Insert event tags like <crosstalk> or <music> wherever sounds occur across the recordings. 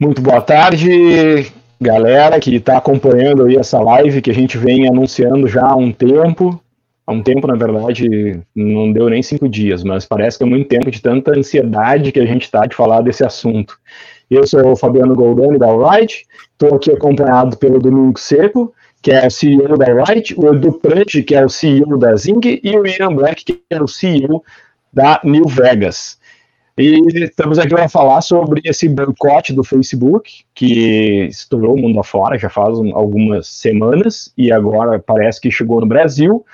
Muito boa tarde, galera que está acompanhando aí essa live que a gente vem anunciando já há um tempo. Há um tempo, na verdade, não deu nem cinco dias, mas parece que é muito tempo de tanta ansiedade que a gente está de falar desse assunto. Eu sou o Fabiano Goldani, da Wright, estou aqui acompanhado pelo Domingo Seco, que é o CEO da Wright, o Edu Prante, que é o CEO da Zing, e o Ian Black, que é o CEO da New Vegas. E estamos aqui para falar sobre esse boicote do Facebook, que estourou o mundo afora já faz algumas semanas, e agora parece que chegou no Brasil.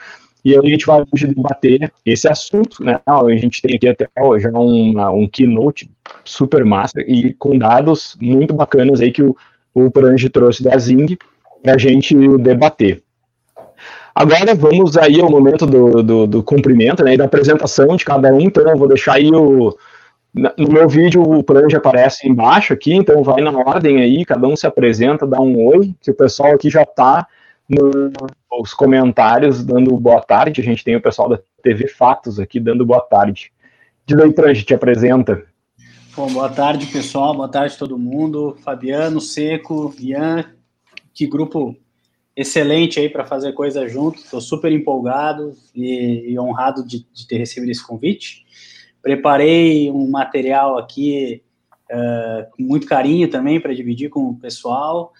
E a gente vai hoje debater esse assunto, né? A gente tem aqui até já um, um keynote super massa e com dados muito bacanas aí que o, o Prange trouxe da Zing para a gente debater. Agora vamos aí ao momento do, do, do cumprimento, né, da apresentação de cada um, então eu vou deixar aí o, no meu vídeo o Prange aparece embaixo aqui, então vai na ordem aí, cada um se apresenta, dá um oi, que o pessoal aqui já está nos comentários dando boa tarde, a gente tem o pessoal da TV Fatos aqui dando boa tarde. Diz aí, Prange, te apresenta. Bom, boa tarde, pessoal, boa tarde todo mundo, Fabiano, Seco, Ian, que grupo excelente aí para fazer coisa junto, estou super empolgado e, e honrado de, de ter recebido esse convite. Preparei um material aqui uh, com muito carinho também para dividir com o pessoal.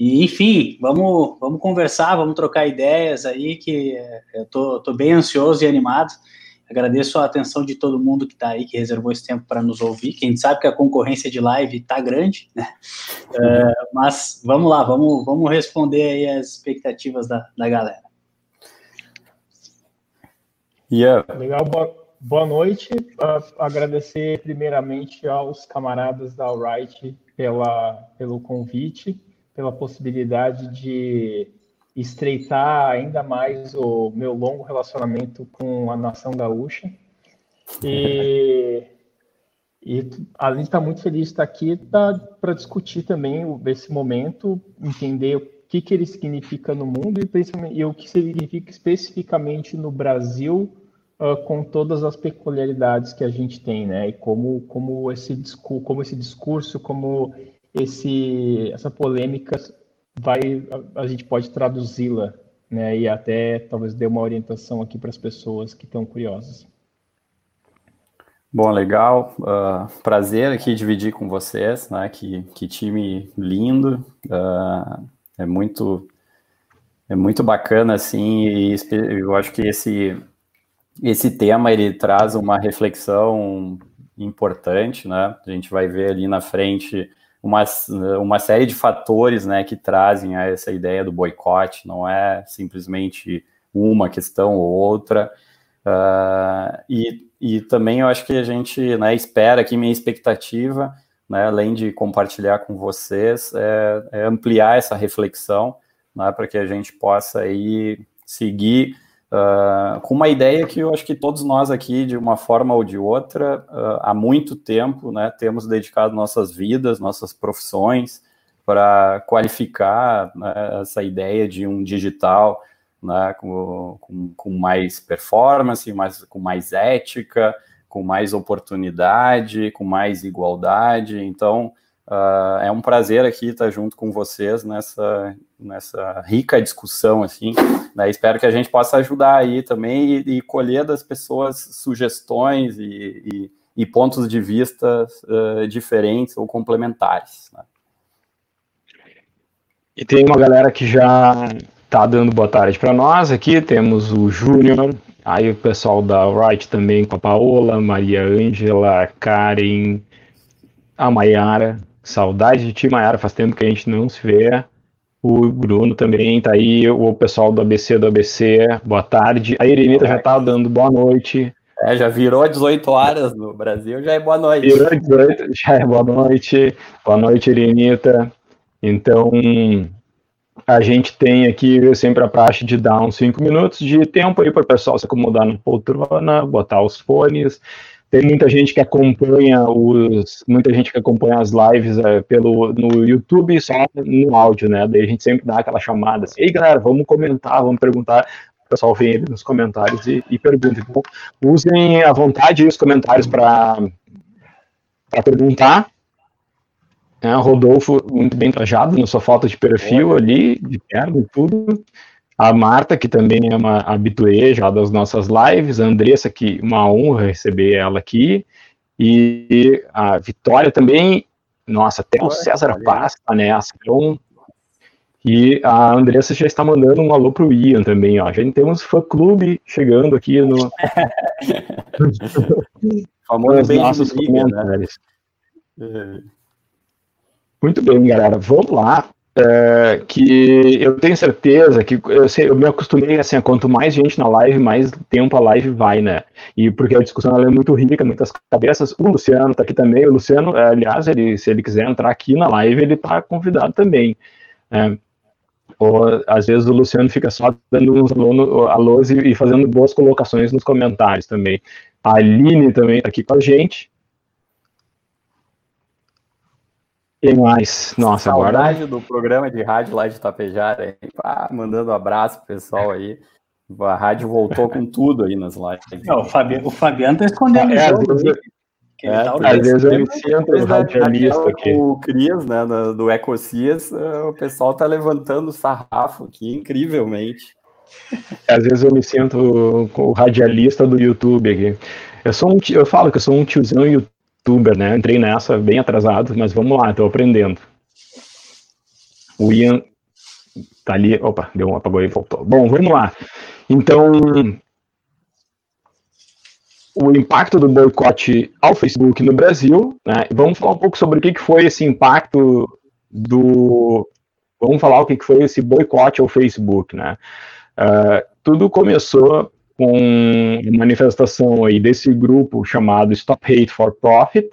E, enfim, vamos, vamos conversar, vamos trocar ideias aí, que eu tô, tô bem ansioso e animado. Agradeço a atenção de todo mundo que está aí, que reservou esse tempo para nos ouvir. Quem sabe que a concorrência de live está grande, né? Uh, mas vamos lá, vamos, vamos responder aí as expectativas da, da galera. Yeah. Legal, boa, Boa noite. Uh, agradecer primeiramente aos camaradas da Alright pela, pelo convite, pela possibilidade de estreitar ainda mais o meu longo relacionamento com a nação gaúcha. E, e além de estar muito feliz de estar aqui, tá, para discutir também esse momento, entender o que, que ele significa no mundo e, principalmente, e o que significa especificamente no Brasil uh, com todas as peculiaridades que a gente tem, né? E como, como, esse, como esse discurso, como esse, essa polêmica vai, a, a gente pode traduzi-la, né? E até talvez dê uma orientação aqui para as pessoas que estão curiosas. Bom, legal. Uh, prazer aqui dividir com vocês, né? Que, que time lindo. Uh, é muito é muito bacana, assim, e eu acho que esse esse tema ele traz uma reflexão importante, né? A gente vai ver ali na frente uma, uma série de fatores, né, que trazem a essa ideia do boicote. Não é simplesmente uma questão ou outra. Uh, e, e também eu acho que a gente né, espera aqui, minha expectativa, né, além de compartilhar com vocês, é, é ampliar essa reflexão, né, para que a gente possa aí seguir Uh, com uma ideia que eu acho que todos nós aqui, de uma forma ou de outra, uh, há muito tempo, né, temos dedicado nossas vidas, nossas profissões para qualificar né, essa ideia de um digital né, com, com, com, mais performance, mais, com mais ética, com mais oportunidade, com mais igualdade. Então, Uh, é um prazer aqui estar junto com vocês nessa, nessa rica discussão, assim, né? Espero que a gente possa ajudar aí também e, e colher das pessoas sugestões e, e, e pontos de vista uh, diferentes ou complementares. Né? E tem uma galera que já está dando boa tarde para nós aqui, temos o Júnior, aí o pessoal da Wright também com a Paola, Maria Ângela, Karen, a Maiara, Saudade de ti, Mayara, faz tempo que a gente não se vê. O Bruno também tá aí, o pessoal do ABC do ABC, boa tarde. A Irenita já tá dando boa noite. É, já virou 18 horas no Brasil, já é boa noite. Virou 18, já é boa noite. Boa noite, Irenita. Então, a gente tem aqui sempre a praxe de dar uns 5 minutos de tempo aí para o pessoal se acomodar na poltrona, botar os fones. Tem muita gente que acompanha os, muita gente que acompanha as lives é, pelo no YouTube só no áudio, né? Daí a gente sempre dá aquela chamada assim, ei galera, vamos comentar, vamos perguntar. O pessoal vem nos comentários e, e pergunta. Então, usem à vontade os comentários para perguntar é, Rodolfo, muito bem trajado, na sua foto de perfil ali, de perna e tudo. A Marta, que também é uma habituê já das nossas lives. A Andressa, que uma honra receber ela aqui. E a Vitória também. Nossa, até o César Paz está nessa. Então, e a Andressa já está mandando um alô pro Ian também, ó. Já temos fã-clube chegando aqui no... <laughs> Famoso nossos né? comentários. Né? Muito bem, galera. Vamos lá. É, que eu tenho certeza que eu, sei, eu me acostumei assim, quanto mais gente na live, mais tempo a live vai, né? E porque a discussão é muito rica, muitas cabeças. O Luciano está aqui também. O Luciano, é, aliás, ele, se ele quiser entrar aqui na live, ele está convidado também. É, ou às vezes o Luciano fica só dando uns alôs e, e fazendo boas colocações nos comentários também. A Aline também está aqui com a gente. Quem mais? Nossa, Saudade agora... do programa de rádio lá de Tapejara, ah, mandando um abraço pro pessoal aí. A rádio voltou com tudo aí nas lives. Não, o, Fabiano, o Fabiano tá escondendo é, o jogo. É, é, tá às vezes eu me sinto radialista aqui. O Cris, né, do Ecocias, eh, o pessoal tá levantando o sarrafo aqui incrivelmente. Às vezes eu me sinto o radialista do YouTube aqui. Eu, sou um, eu falo que eu sou um tiozão YouTube youtuber, né? Entrei nessa bem atrasado, mas vamos lá, estou aprendendo. O Ian tá ali. Opa, deu um apagou e voltou. Bom, vamos lá. Então, o impacto do boicote ao Facebook no Brasil, né? Vamos falar um pouco sobre o que, foi esse impacto do. Vamos falar o que, foi esse boicote ao Facebook, né? Uh, tudo começou com manifestação aí desse grupo chamado Stop Hate for Profit,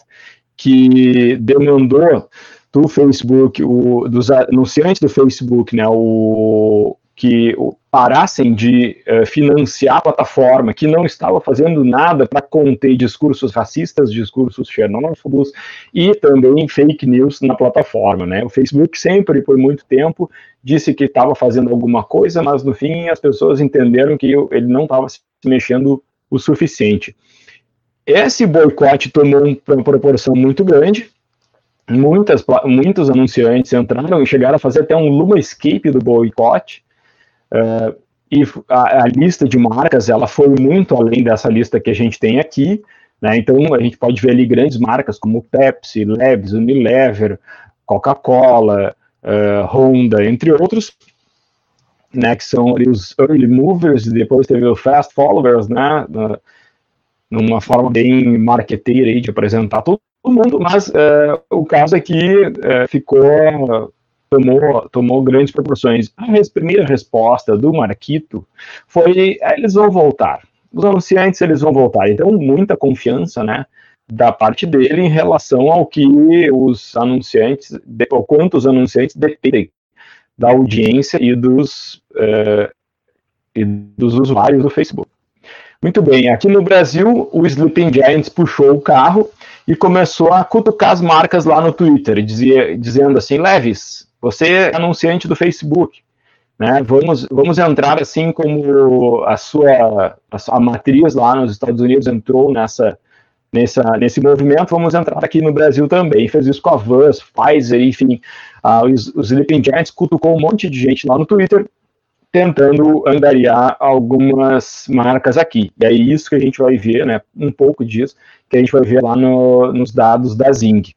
que demandou do Facebook, o, dos anunciantes do Facebook, né, o, que parassem de uh, financiar a plataforma que não estava fazendo nada para conter discursos racistas, discursos xenófobos e também fake news na plataforma. Né? O Facebook sempre, por muito tempo, disse que estava fazendo alguma coisa, mas no fim as pessoas entenderam que ele não estava se mexendo o suficiente. Esse boicote tomou uma proporção muito grande, muitas, muitos anunciantes entraram e chegaram a fazer até um Luma Escape do boicote, Uh, e a, a, lista de marcas ela foi muito além dessa lista que a gente tem aqui. Né? Então a gente pode ver ali grandes marcas como Pepsi, Labs, Unilever, Coca-Cola, uh, Honda, entre outros, né? que são ali os early movers, e depois teve os fast followers, né? numa forma bem marqueteira aí de apresentar todo mundo, mas uh, o caso aqui uh, ficou tomou, tomou grandes proporções. A res, primeira resposta do Marquito foi: é, eles vão voltar. Os anunciantes eles vão voltar. Então, muita confiança, né? Da parte dele em relação ao que os anunciantes, ou quantos anunciantes dependem da audiência e dos, uh, e dos usuários do Facebook. Muito bem, aqui no Brasil, o Sleeping Giants puxou o carro e começou a cutucar as marcas lá no Twitter, dizia, dizendo assim: Leves, você é anunciante do Facebook, né? Vamos, vamos entrar assim como a sua a, sua, matriz lá nos Estados Unidos entrou nessa, nessa nesse movimento, vamos entrar aqui no Brasil também. Fez isso com a Vans, Pfizer, enfim, uh, os, os Sleeping Giants cutucou um monte de gente lá no Twitter tentando angariar algumas marcas aqui. E é isso que a gente vai ver, né, um pouco disso, que a gente vai ver lá no, nos dados da Zing.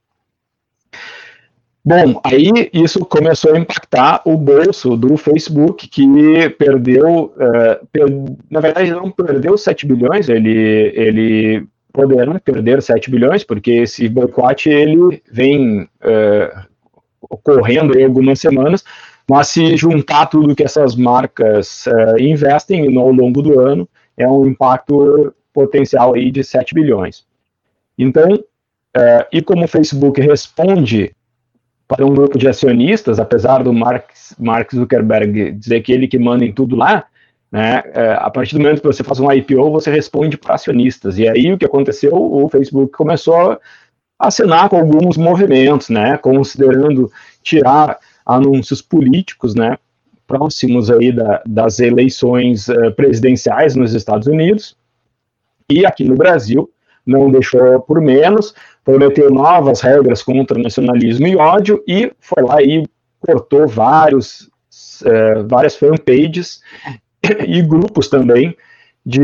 Bom, aí isso começou a impactar o bolso do Facebook, que perdeu, uh, per, na verdade não perdeu 7 bilhões, ele, ele poderá perder 7 bilhões, porque esse boicote ele vem uh, ocorrendo em algumas semanas, Mas se juntar tudo que essas marcas uh, investem ao longo do ano, é um impacto potencial aí de 7 bilhões. Então, e como o Facebook responde para um grupo de acionistas, apesar do Mark, Mark Zuckerberg dizer que ele que manda em tudo lá, né, uh, a partir do momento que você faz um IPO, você responde para acionistas. E aí o que aconteceu? O Facebook começou a assinar com alguns movimentos, né, considerando tirar anúncios políticos, né, próximos aí da, das eleições uh, presidenciais nos Estados Unidos e aqui no Brasil não deixou por menos, prometeu novas regras contra nacionalismo e ódio e foi lá e cortou vários uh, várias fanpages <laughs> e grupos também de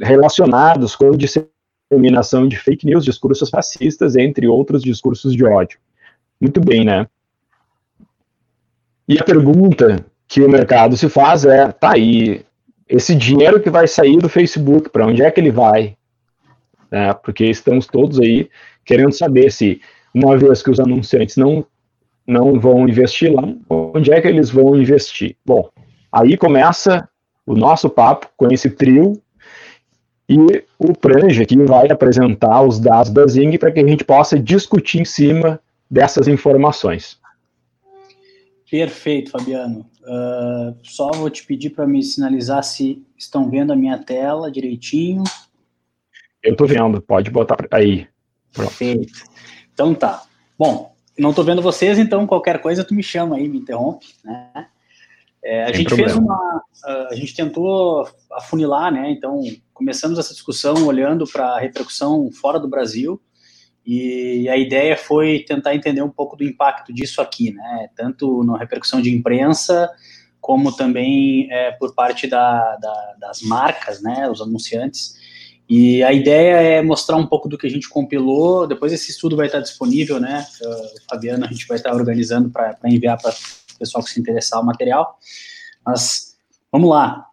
relacionados com disseminação de fake news, discursos fascistas, entre outros discursos de ódio. Muito bem, né? E a pergunta que o mercado se faz é: tá aí, esse dinheiro que vai sair do Facebook, para onde é que ele vai? É, porque estamos todos aí querendo saber se, uma vez que os anunciantes não, não vão investir lá, onde é que eles vão investir? Bom, aí começa o nosso papo com esse trio e o Prange aqui vai apresentar os dados da Zing para que a gente possa discutir em cima dessas informações. Perfeito, Fabiano. Uh, só vou te pedir para me sinalizar se estão vendo a minha tela direitinho. Eu estou vendo, pode botar aí. Pronto. Perfeito. Então tá. Bom, não estou vendo vocês, então qualquer coisa tu me chama aí, me interrompe, né? É, a Sem gente problema. fez uma, a gente tentou afunilar, né? Então começamos essa discussão olhando para a repercussão fora do Brasil e a ideia foi tentar entender um pouco do impacto disso aqui, né? Tanto na repercussão de imprensa, como também é, por parte da, da, das marcas, né? Os anunciantes. E a ideia é mostrar um pouco do que a gente compilou. Depois esse estudo vai estar disponível, né? Uh, Fabiana, a gente vai estar organizando para enviar para o pessoal que se interessar o material. Mas vamos lá.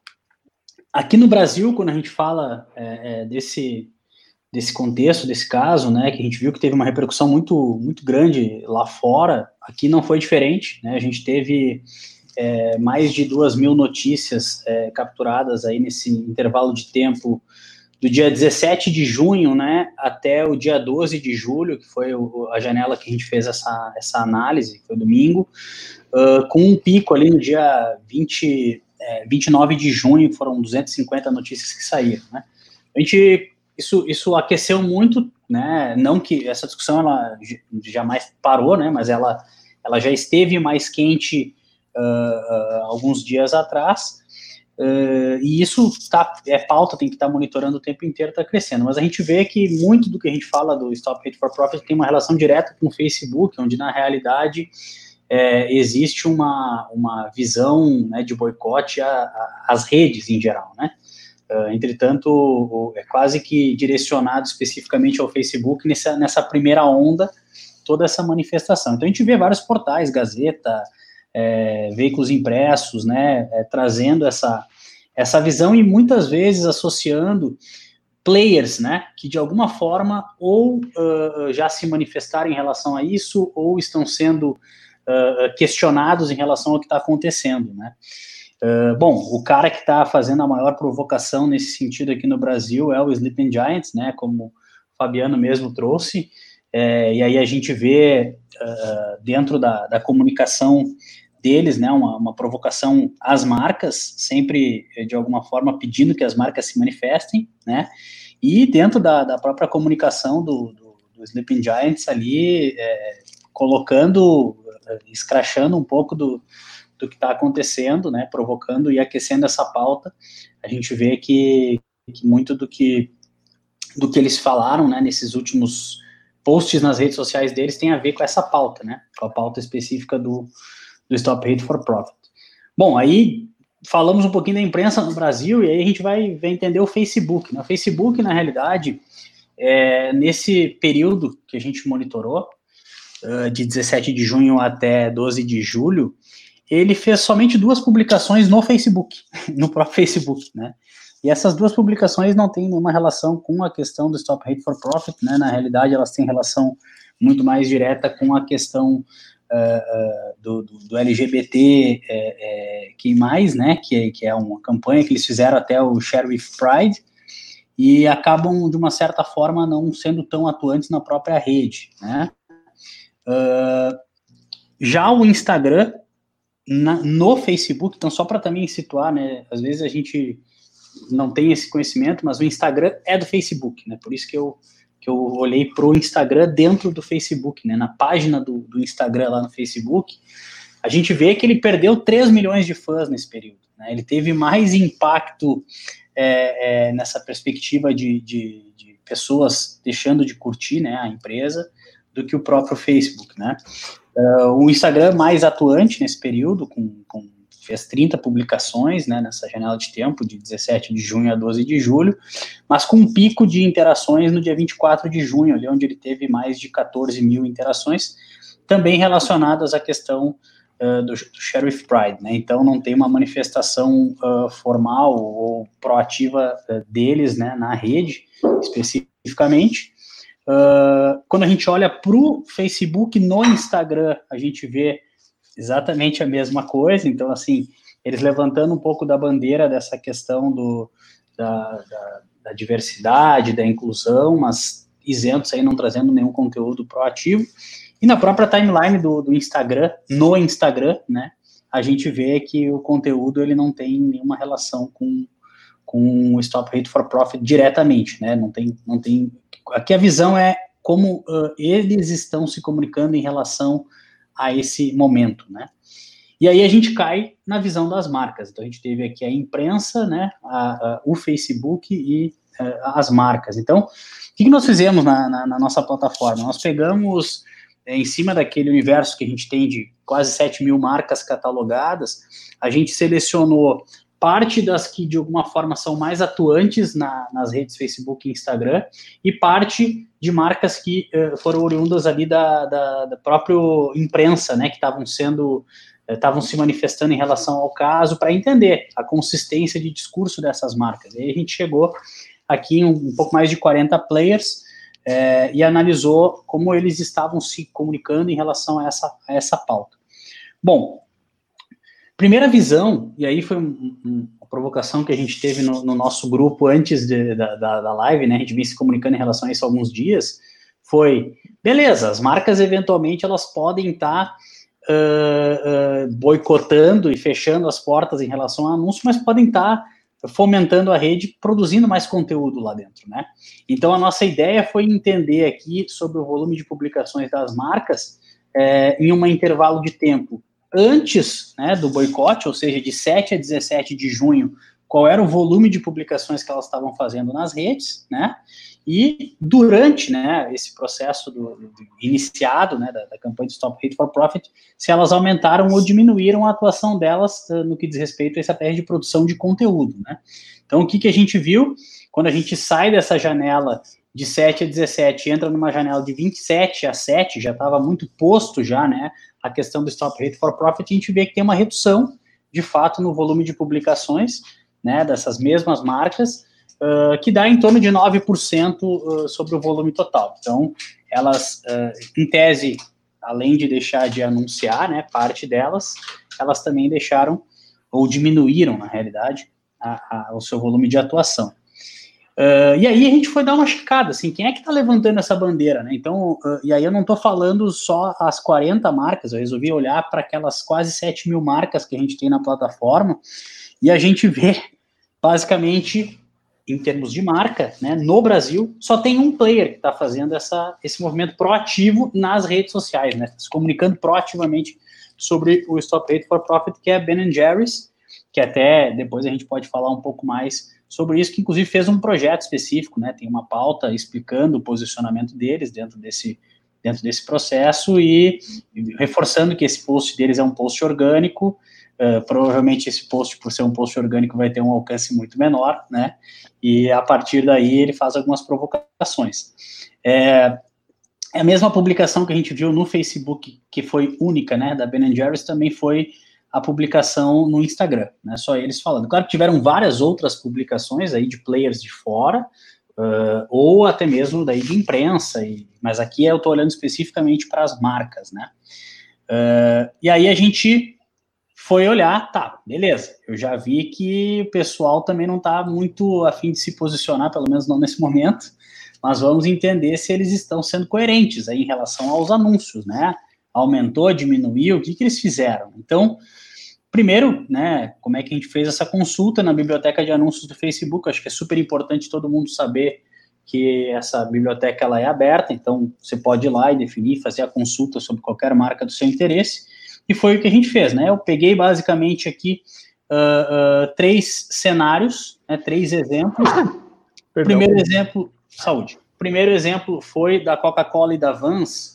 Aqui no Brasil, quando a gente fala é, é, desse desse contexto, desse caso, né, que a gente viu que teve uma repercussão muito, muito grande lá fora, aqui não foi diferente, né, a gente teve é, mais de duas mil notícias é, capturadas aí nesse intervalo de tempo do dia 17 de junho, né, até o dia 12 de julho, que foi a janela que a gente fez essa, essa análise, foi domingo, uh, com um pico ali no dia 20, é, 29 de junho, foram 250 notícias que saíram, né. A gente isso, isso aqueceu muito, né? Não que essa discussão ela jamais parou, né? Mas ela, ela já esteve mais quente uh, uh, alguns dias atrás. Uh, e isso tá, é pauta, tem que estar tá monitorando o tempo inteiro, está crescendo. Mas a gente vê que muito do que a gente fala do Stop Hate for Profit tem uma relação direta com o Facebook, onde na realidade é, existe uma, uma visão né, de boicote às redes em geral, né? Uh, entretanto, é quase que direcionado especificamente ao Facebook nessa, nessa primeira onda, toda essa manifestação. Então, a gente vê vários portais, Gazeta, é, veículos impressos, né, é, trazendo essa, essa visão e muitas vezes associando players, né, que de alguma forma ou uh, já se manifestaram em relação a isso ou estão sendo uh, questionados em relação ao que está acontecendo, né. Uh, bom, o cara que está fazendo a maior provocação nesse sentido aqui no Brasil é o Sleeping Giants, né? Como o Fabiano mesmo trouxe. É, e aí a gente vê dentro da, da, comunicação deles, né, uma, uma, provocação às marcas, sempre de alguma forma pedindo que as marcas se manifestem, né? E dentro da, da própria comunicação do, do, do Sleeping Giants ali, é, colocando, escrachando um pouco do, do que está acontecendo, né, provocando e aquecendo essa pauta, a gente vê que, que muito do que do que eles falaram, né, nesses últimos posts nas redes sociais deles tem a ver com essa pauta, né, com a pauta específica do, do Stop Hate for Profit. Bom, aí falamos um pouquinho da imprensa no Brasil e aí a gente vai, vai entender o Facebook. Né? O Facebook, na realidade, é, nesse período que a gente monitorou, uh, de 17 de junho até 12 de julho, ele fez somente duas publicações no Facebook, <laughs> no próprio Facebook, né? E essas duas publicações não têm nenhuma relação com a questão do Stop Hate for Profit, né? Na realidade, elas têm relação muito mais direta com a questão uh, do, do, do, LGBT é, é, quem mais, né, que, que é uma campanha que eles fizeram até o Sheriff Pride, e acabam, de uma certa forma, não sendo tão atuantes na própria rede, né. Uh, já o Instagram, na, no Facebook, então só para também situar, né, às vezes a gente não tem esse conhecimento, mas o Instagram é do Facebook, né, por isso que eu, que eu olhei para o Instagram dentro do Facebook, né, na página do, do Instagram lá no Facebook, a gente vê que ele perdeu 3 milhões de fãs nesse período, né, ele teve mais impacto é, é, nessa perspectiva de, de, de pessoas deixando de curtir, né, a empresa, do que o próprio Facebook, né? Uh, o Instagram mais atuante nesse período, com, com, fez 30 publicações né, nessa janela de tempo, de 17 de junho a 12 de julho, mas com um pico de interações no dia 24 de junho, ali onde ele teve mais de 14 mil interações, também relacionadas à questão uh, do, do, Sheriff Pride. Né? Então, não tem uma manifestação uh, formal ou proativa deles né, na rede, especificamente, Uh, quando a gente olha para o Facebook no Instagram, a gente vê exatamente a mesma coisa. Então, assim, eles levantando um pouco da bandeira dessa questão do, da, da, da diversidade, da inclusão, mas isentos aí, não trazendo nenhum conteúdo proativo. E na própria timeline do, do Instagram, no Instagram, né, a gente vê que o conteúdo ele não tem nenhuma relação com, com o Stop Hate for Profit diretamente, né? Não tem, não tem aqui a visão é como uh, eles estão se comunicando em relação a esse momento, né? E aí a gente cai na visão das marcas. Então a gente teve aqui a imprensa, né, a, a, o Facebook e uh, as marcas. Então, o que, nós fizemos na, na, na, nossa plataforma? Nós pegamos é, em cima daquele universo que a gente tem de quase 7 mil marcas catalogadas, a gente selecionou parte das que de alguma forma são mais atuantes na, nas redes Facebook e Instagram, e parte de marcas que uh, foram oriundas ali da, da, da própria imprensa, né, que estavam sendo estavam se manifestando em relação ao caso para entender a consistência de discurso dessas marcas. E aí a gente chegou aqui em um, um pouco mais de 40 players é, e analisou como eles estavam se comunicando em relação a essa, a essa pauta. Bom, Primeira visão, e aí foi um, um, uma provocação que a gente teve no, no nosso grupo antes de, da, da, da, live, né? A gente vinha se comunicando em relação a isso há alguns dias. Foi, beleza, as marcas eventualmente elas podem estar tá, uh, uh, boicotando e fechando as portas em relação ao anúncio, mas podem estar tá fomentando a rede, produzindo mais conteúdo lá dentro, né? Então a nossa ideia foi entender aqui sobre o volume de publicações das marcas é, em um intervalo de tempo antes né, do boicote, ou seja, de 7 a 17 de junho, qual era o volume de publicações que elas estavam fazendo nas redes, né? E durante né, esse processo do, do iniciado né, da, da, campanha de Stop Hate for Profit, se elas aumentaram ou diminuíram a atuação delas uh, no que diz respeito essa estratégia de produção de conteúdo. Né? Então, o que, que a gente viu? Quando a gente sai dessa janela de 7 a 17 entra numa janela de 27 a 7, já estava muito posto já, né, a questão do Stop Hate for Profit, a gente vê que tem uma redução, de fato, no volume de publicações, né, dessas mesmas marcas, uh, que dá em torno de 9% uh, sobre o volume total. Então, elas, uh, em tese, além de deixar de anunciar, né, parte delas, elas também deixaram, ou diminuíram, na realidade, a, a, o seu volume de atuação. Uh, e aí a gente foi dar uma checada, assim, quem é que está levantando essa bandeira, né? Então, uh, e aí eu não estou falando só as 40 marcas, eu resolvi olhar para aquelas quase 7 mil marcas que a gente tem na plataforma, e a gente vê, basicamente, em termos de marca, né, no Brasil, só tem um player que está fazendo essa, esse movimento proativo nas redes sociais, né? Se comunicando proativamente sobre o Stop Hate for Profit, que é Ben Jerry's, que até depois a gente pode falar um pouco mais sobre isso, que inclusive fez um projeto específico, né? Tem uma pauta explicando o posicionamento deles dentro desse, dentro desse processo e, reforçando que esse post deles é um post orgânico. Uh, provavelmente esse post, por ser um post orgânico, vai ter um alcance muito menor, né? E a partir daí ele faz algumas provocações. É, a mesma publicação que a gente viu no Facebook, que foi única, né, da Ben Jerry's, também foi a publicação no Instagram, né? Só eles falando. Claro que tiveram várias outras publicações aí de players de fora, uh, ou até mesmo daí de imprensa, e, mas aqui eu estou olhando especificamente para as marcas, né? Uh, e aí a gente foi olhar, tá, beleza. Eu já vi que o pessoal também não está muito afim de se posicionar, pelo menos não nesse momento, mas vamos entender se eles estão sendo coerentes aí em relação aos anúncios, né? Aumentou, diminuiu, o que, que eles fizeram? Então, primeiro, né, como é que a gente fez essa consulta na biblioteca de anúncios do Facebook? Acho que é super importante todo mundo saber que essa biblioteca ela é aberta, então você pode ir lá e definir, fazer a consulta sobre qualquer marca do seu interesse, e foi o que a gente fez, né? Eu peguei basicamente aqui uh, uh, três cenários, né, três exemplos. Primeiro exemplo, saúde. Primeiro exemplo foi da Coca-Cola e da Vans,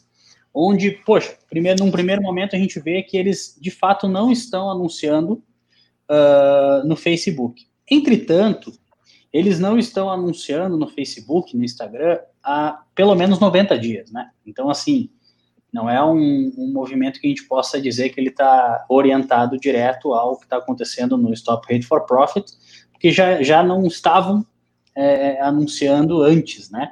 onde, poxa, primeiro, num primeiro momento a gente vê que eles de fato não estão anunciando uh, no Facebook. Entretanto, eles não estão anunciando no Facebook, no Instagram, há pelo menos 90 dias, né? Então, assim, não é um, um movimento que a gente possa dizer que ele está orientado direto ao que está acontecendo no Stop Hate for Profit, porque já, já não estavam é, anunciando antes, né?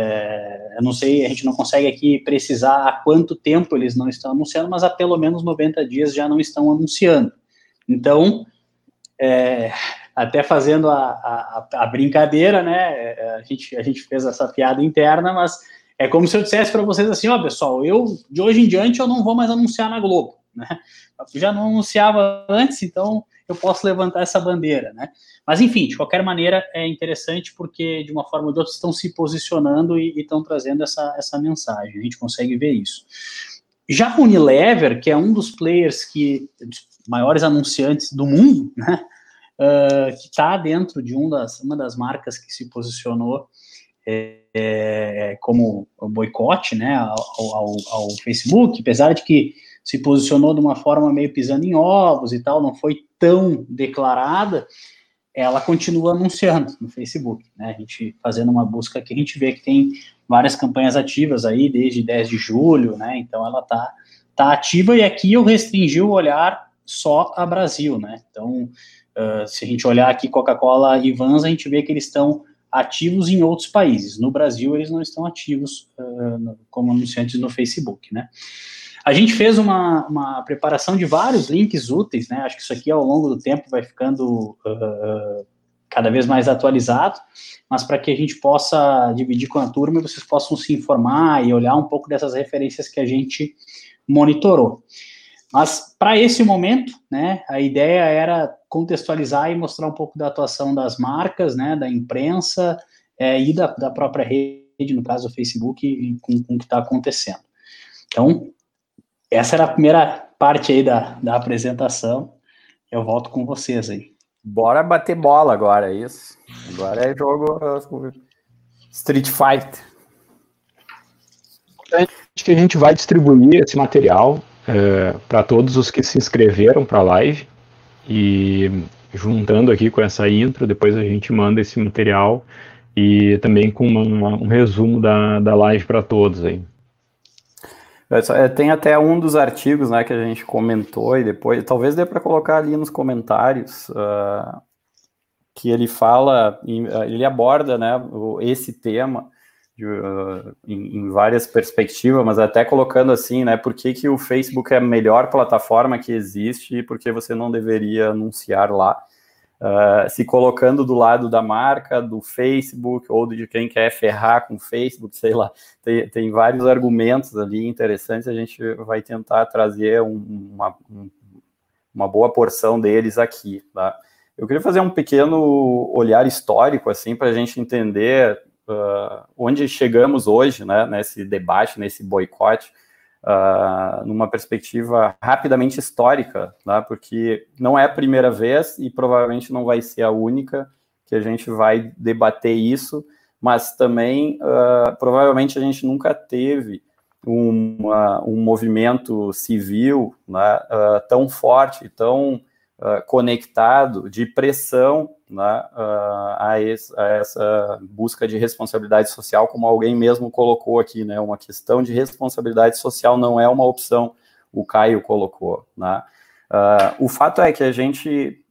É, eu não sei, a gente não consegue aqui precisar há quanto tempo eles não estão anunciando, mas há pelo menos 90 dias já não estão anunciando. Então, é, até fazendo a, a, a, brincadeira, né? É, a gente, a gente fez essa piada interna, mas é como se eu dissesse para vocês assim, ó, pessoal, eu de hoje em diante eu não vou mais anunciar na Globo, né? Eu já não anunciava antes, então eu posso levantar essa bandeira, né? Mas enfim, de qualquer maneira é interessante porque de uma forma ou de outra estão se posicionando e, estão trazendo essa, essa mensagem. A gente consegue ver isso. Já a Unilever, que é um dos players que maiores anunciantes do mundo, né? uh, que está dentro de um das, uma das marcas que se posicionou é, é, como boicote né, ao, ao, ao, Facebook, apesar de que se posicionou de uma forma meio pisando em ovos e tal, não foi tão declarada, ela continua anunciando no Facebook, né, a gente fazendo uma busca que a gente vê que tem várias campanhas ativas aí desde 10 de julho, né, então ela está tá ativa e aqui eu restringi o olhar só a Brasil, né, então Uh, se a gente olhar aqui Coca-Cola e Vans, a gente vê que eles estão ativos em outros países. No Brasil, eles não estão ativos uh, como anunciantes no Facebook, né? A gente fez uma, uma, preparação de vários links úteis, né? Acho que isso aqui ao longo do tempo vai ficando uh, cada vez mais atualizado, mas para que a gente possa dividir com a turma e vocês possam se informar e olhar um pouco dessas referências que a gente monitorou. Mas para esse momento, né, a ideia era contextualizar e mostrar um pouco da atuação das marcas, né, da imprensa é, e da, da, própria rede, no caso o Facebook, com, com o que está acontecendo. Então, essa era a primeira parte aí da, da apresentação. Eu volto com vocês aí. Bora bater bola agora, é isso. Agora é jogo Street Fight. Acho que a gente vai distribuir esse material é, para todos os que se inscreveram para a live. E juntando aqui com essa intro, depois a gente manda esse material e também com uma, um resumo da, da live para todos aí. É, tem até um dos artigos né, que a gente comentou e depois, talvez dê para colocar ali nos comentários, uh, que ele fala, ele aborda né, esse tema de, uh, em, em, várias perspectivas, mas até colocando assim, né, por que, que o Facebook é a melhor plataforma que existe e por que você não deveria anunciar lá, uh, se colocando do lado da marca, do Facebook, ou de quem quer ferrar com o Facebook, sei lá, tem, tem vários argumentos ali interessantes, a gente vai tentar trazer um, uma, um, uma boa porção deles aqui, tá? Eu queria fazer um pequeno olhar histórico, assim, para a gente entender uh, onde chegamos hoje, né, nesse debate, nesse boicote, uh, numa perspectiva rapidamente histórica, né, porque não é a primeira vez e provavelmente não vai ser a única que a gente vai debater isso, mas também uh, provavelmente a gente nunca teve uma, um movimento civil né, tão forte, tão uh, conectado de pressão né, uh, a, esse, a, essa busca de responsabilidade social, como alguém mesmo colocou aqui, né, uma questão de responsabilidade social não é uma opção, o Caio colocou. Né. Uh, o fato é que a gente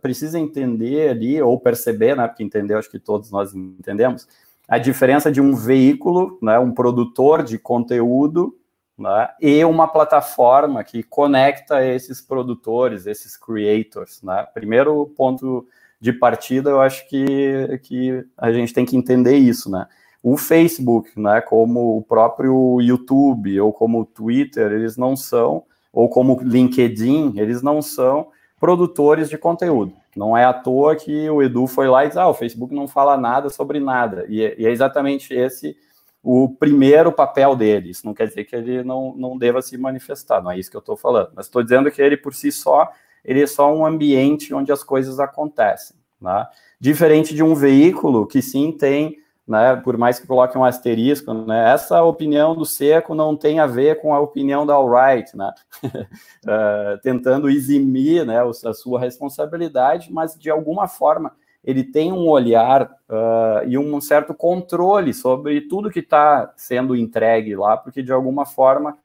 precisa entender ali, ou perceber, né, porque entender, acho que todos nós entendemos, a diferença de um veículo, né, um produtor de conteúdo, né, e uma plataforma que conecta esses produtores, esses creators. Né? Primeiro ponto de partida, eu acho que, que a gente tem que entender isso, né? O Facebook, né, como o próprio YouTube ou como o Twitter, eles não são, ou como o LinkedIn, eles não são produtores de conteúdo. Não é à toa que o Edu foi lá e disse, ah, o Facebook não fala nada sobre nada. E, é, e é exatamente esse o primeiro papel dele. Isso não quer dizer que ele não, não deva se manifestar, não é isso que eu estou falando. Mas estou dizendo que ele, por si só, ele é só um ambiente onde as coisas acontecem. Né? Diferente de um veículo que sim tem né, por mais que coloque um asterisco, né, essa opinião do Seco não tem a ver com a opinião da Alright, né, uh, <laughs> tentando eximir né, a sua responsabilidade, mas de alguma forma ele tem um olhar uh, e um certo controle sobre tudo que está sendo entregue lá, porque de alguma forma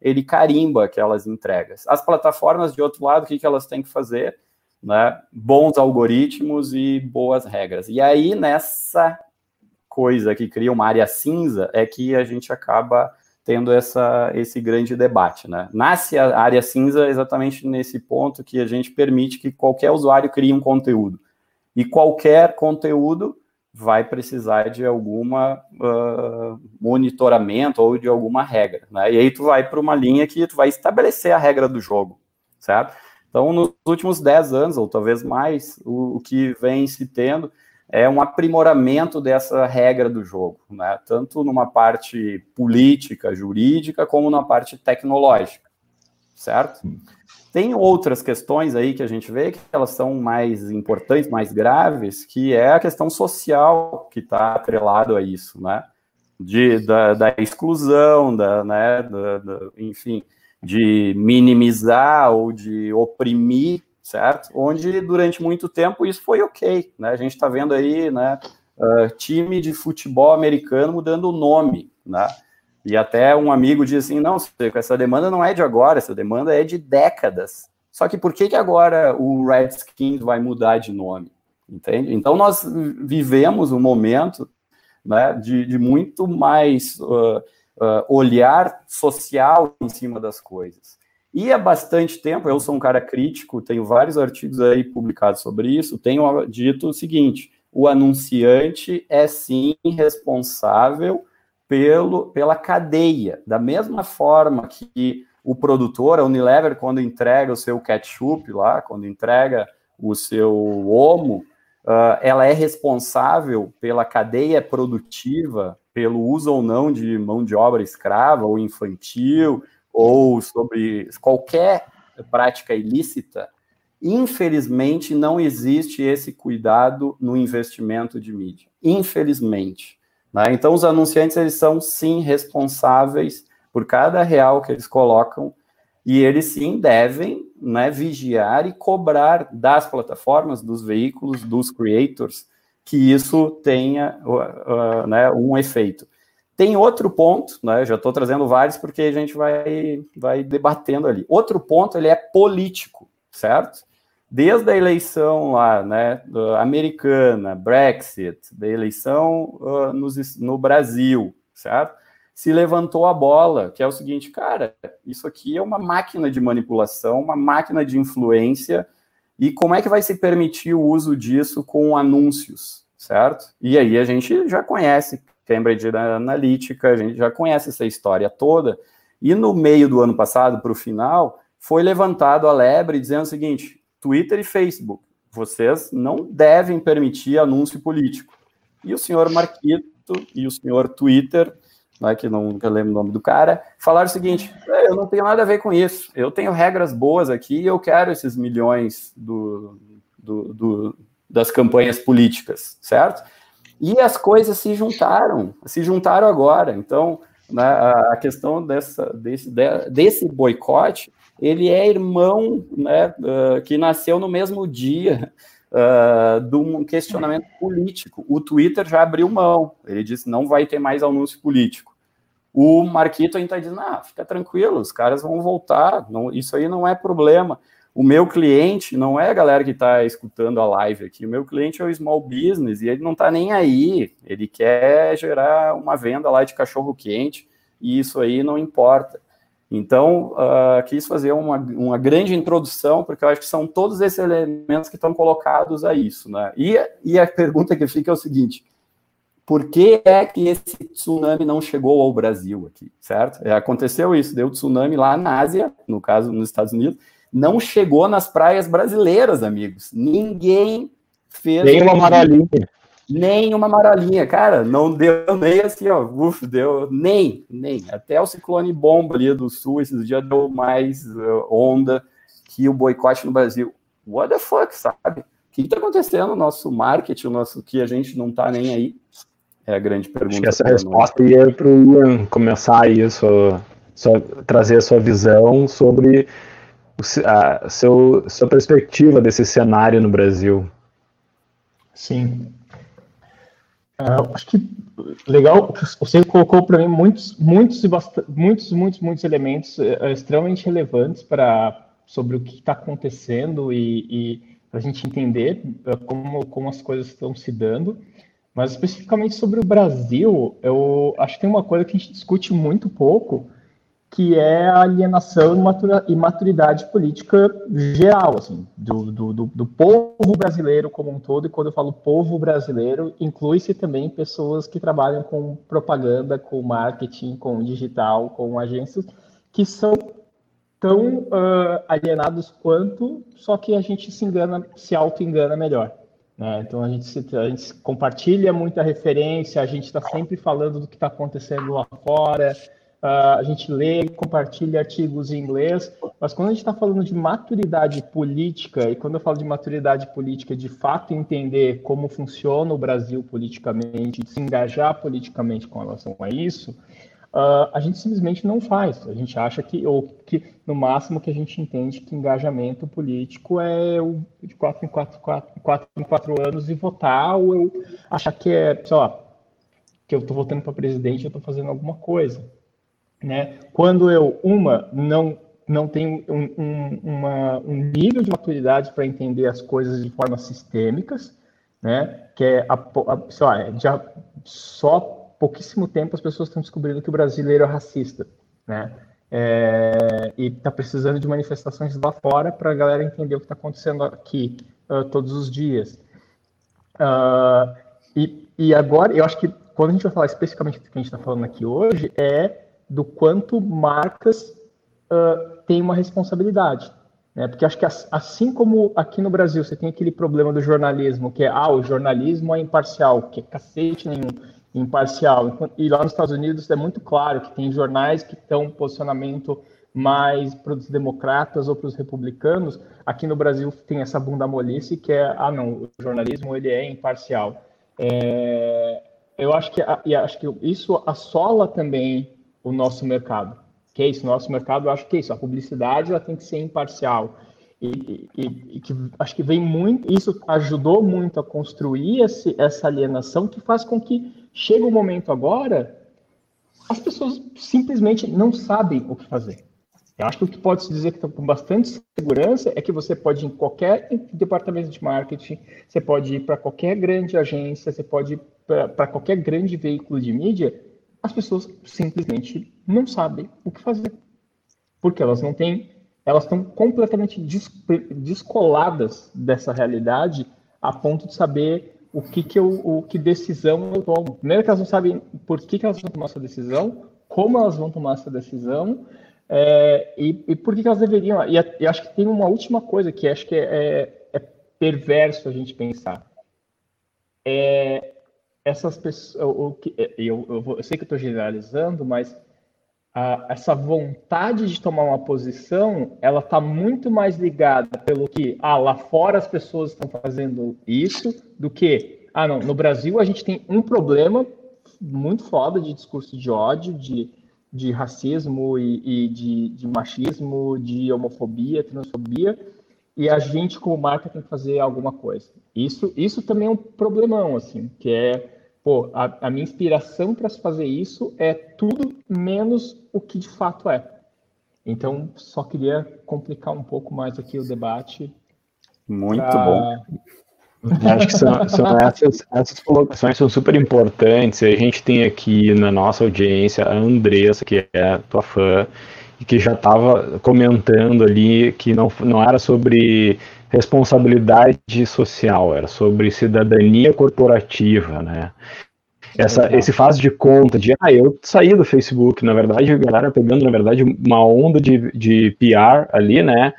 ele carimba aquelas entregas. As plataformas, de outro lado, o que, que elas têm que fazer? Né? Bons algoritmos e boas regras. E aí, nessa coisa que cria uma área cinza é que a gente acaba tendo essa, esse grande debate. Né? Nasce a área cinza exatamente nesse ponto que a gente permite que qualquer usuário crie um conteúdo. E qualquer conteúdo vai precisar de alguma uh, monitoramento ou de alguma regra. Né? E aí tu vai para uma linha que tu vai estabelecer a regra do jogo, certo? Então, nos últimos 10 anos, ou talvez mais, o, o que vem se tendo é um aprimoramento dessa regra do jogo, né? tanto numa parte política, jurídica, como na parte tecnológica, certo? Tem outras questões aí que a gente vê que elas são mais importantes, mais graves, que é a questão social que está atrelado a isso, né? De, da, da exclusão, da, né, da, da, enfim, de minimizar ou de oprimir certo? Onde durante muito tempo isso foi ok, né? A gente está vendo aí, né, uh, time de futebol americano mudando o nome, né? E até um amigo diz assim, não, essa demanda não é de agora, essa demanda é de décadas. Só que por que, que agora o Redskins vai mudar de nome? Entende? Então nós vivemos um momento né, de, de muito mais uh, uh, olhar social em cima das coisas. E há bastante tempo, eu sou um cara crítico, tenho vários artigos aí publicados sobre isso, tenho dito o seguinte: o anunciante é sim responsável pelo, pela cadeia, da mesma forma que o produtor, a Unilever, quando entrega o seu ketchup lá, quando entrega o seu homo, uh, ela é responsável pela cadeia produtiva, pelo uso ou não de mão de obra escrava ou infantil, ou sobre qualquer prática ilícita, infelizmente não existe esse cuidado no investimento de mídia. Infelizmente. Né? Então, os anunciantes eles são sim responsáveis por cada real que eles colocam e eles sim devem né, vigiar e cobrar das plataformas, dos veículos, dos creators, que isso tenha uh, né, um efeito. Tem outro ponto, né? Já estou trazendo vários porque a gente vai, vai debatendo ali. Outro ponto, ele é político, certo? Desde a eleição lá, né, americana, Brexit, da eleição uh, no Brasil, certo? Se levantou a bola, que é o seguinte, cara, isso aqui é uma máquina de manipulação, uma máquina de influência, e como é que vai se permitir o uso disso com anúncios, certo? E aí a gente já conhece Cambridge Analytica, a gente já conhece essa história toda. E no meio do ano passado, para o final, foi levantado a lebre dizendo o seguinte: Twitter e Facebook, vocês não devem permitir anúncio político. E o senhor Marquito e o senhor Twitter, né, que não nunca lembro o nome do cara, falaram o seguinte: é, eu não tenho nada a ver com isso, eu tenho regras boas aqui e eu quero esses milhões do, do, do das campanhas políticas, certo? E as coisas se juntaram, se juntaram agora. Então, né, a questão dessa, desse, desse boicote, ele é irmão né, uh, que nasceu no mesmo dia uh, de um questionamento político. O Twitter já abriu mão, ele disse não vai ter mais anúncio político. O Marquito ainda dizendo, ah, fica tranquilo, os caras vão voltar, não, isso aí não é problema. O meu cliente não é a galera que está escutando a live aqui, o meu cliente é o small business e ele não está nem aí, ele quer gerar uma venda lá de cachorro quente e isso aí não importa. Então, uh, quis fazer uma, uma grande introdução, porque eu acho que são todos esses elementos que estão colocados a isso. Né? E, e a pergunta que fica é o seguinte: por que é que esse tsunami não chegou ao Brasil aqui, certo? É, aconteceu isso, deu tsunami lá na Ásia, no caso nos Estados Unidos, não chegou nas praias brasileiras, amigos. Ninguém fez. Nem uma amarelinha. Nem uma amarelinha, cara, não deu nem assim, ó, uf, deu nem, nem. Até o ciclone bomba ali do sul esses dias deu mais uh, onda que o boicote no Brasil. What the fuck, sabe? O que está acontecendo no nosso marketing, o nosso que a gente não está nem aí? É a grande pergunta. Acho que essa resposta nós. ia para o Ian começar aí, sua, sua, trazer a sua visão sobre a seu, sua perspectiva desse cenário no Brasil. Sim. Uh, acho que legal, você colocou para mim muitos, muitos, muitos, muitos, muitos elementos uh, extremamente relevantes para sobre o que está acontecendo e, e para a gente entender uh, como, como as coisas estão se dando. Mas especificamente sobre o Brasil, eu acho que tem uma coisa que a gente discute muito pouco, que é a alienação e maturidade política geral, assim, do, do, do, povo brasileiro como um todo, e quando eu falo povo brasileiro, inclui-se também pessoas que trabalham com propaganda, com marketing, com digital, com agências, que são tão uh, alienados quanto, só que a gente se engana, se auto-engana melhor. Né? Então a gente, se, a gente compartilha muita referência, a gente está sempre falando do que está acontecendo lá fora, Uh, a gente lê compartilha artigos em inglês, mas quando a gente está falando de maturidade política, e quando eu falo de maturidade política, de fato entender como funciona o Brasil politicamente, se engajar politicamente com relação a isso, uh, a gente simplesmente não faz. A gente acha que, ou que no máximo que a gente entende que engajamento político é o de quatro em quatro, quatro, quatro em quatro anos e votar, ou eu achar que é, lá, que eu estou votando para presidente, eu estou fazendo alguma coisa. Né? Quando eu, uma, não, não tenho um, um, uma, um nível de maturidade para entender as coisas de forma sistêmicas, né? que é, a, a, sei lá, já só pouquíssimo tempo as pessoas estão descobrindo que o brasileiro é racista, né? É, e está precisando de manifestações lá fora para a galera entender o que está acontecendo aqui uh, todos os dias. Uh, e, e agora, eu acho que quando a gente vai falar especificamente do que a gente está falando aqui hoje, é do quanto marcas uh, têm uma responsabilidade. Né? Porque acho que assim como aqui no Brasil você tem aquele problema do jornalismo, que é, ah, o jornalismo é imparcial, que é cacete nenhum imparcial. E lá nos Estados Unidos é muito claro que tem jornais que estão um posicionamento mais para os democratas ou para os republicanos. Aqui no Brasil tem essa bunda molice que é, ah, não, o jornalismo ele é imparcial. É, eu acho que, e acho que isso assola também o nosso mercado. Que é isso, nosso mercado, eu acho que é isso, a publicidade ela tem que ser imparcial. E, e, e que acho que vem muito, isso ajudou muito a construir esse, essa alienação que faz com que chega o um momento agora, as pessoas simplesmente não sabem o que fazer. Eu acho que o que pode se dizer que está com bastante segurança é que você pode ir em qualquer departamento de marketing, você pode ir para qualquer grande agência, você pode ir para qualquer grande veículo de mídia as pessoas simplesmente não sabem o que fazer. Porque elas não têm, elas estão completamente descoladas dessa realidade a ponto de saber o que, que eu, o que decisão eu tomo. Primeiro que elas não sabem por que, que elas vão tomar essa decisão, como elas vão tomar essa decisão, é, e, e, por que, que elas deveriam. E, e, acho que tem uma última coisa que acho que é, é, é perverso a gente pensar. É, essas pessoas, eu, eu, eu, eu sei que eu estou generalizando, mas a, essa vontade de tomar uma posição, ela está muito mais ligada pelo que, ah, lá fora as pessoas estão fazendo isso, do que, ah, não, no Brasil a gente tem um problema muito foda de discurso de ódio, de, de racismo e, e de, de machismo, de homofobia, transfobia, e a gente como marca tem que fazer alguma coisa. Isso, isso também é um problemão, assim, que é pô, a, a minha inspiração para fazer isso é tudo menos o que de fato é. Então, só queria complicar um pouco mais aqui o debate. Muito pra... bom. <laughs> Acho que são, são essas, essas colocações são super importantes. A gente tem aqui na nossa audiência a Andressa, que é tua fã, que já estava comentando ali que não, não era sobre responsabilidade social, era sobre cidadania corporativa, né? Essa, esse faz de conta de, ah, eu saí do Facebook, na verdade, a galera pegando, na verdade, uma onda de, de PR ali, né?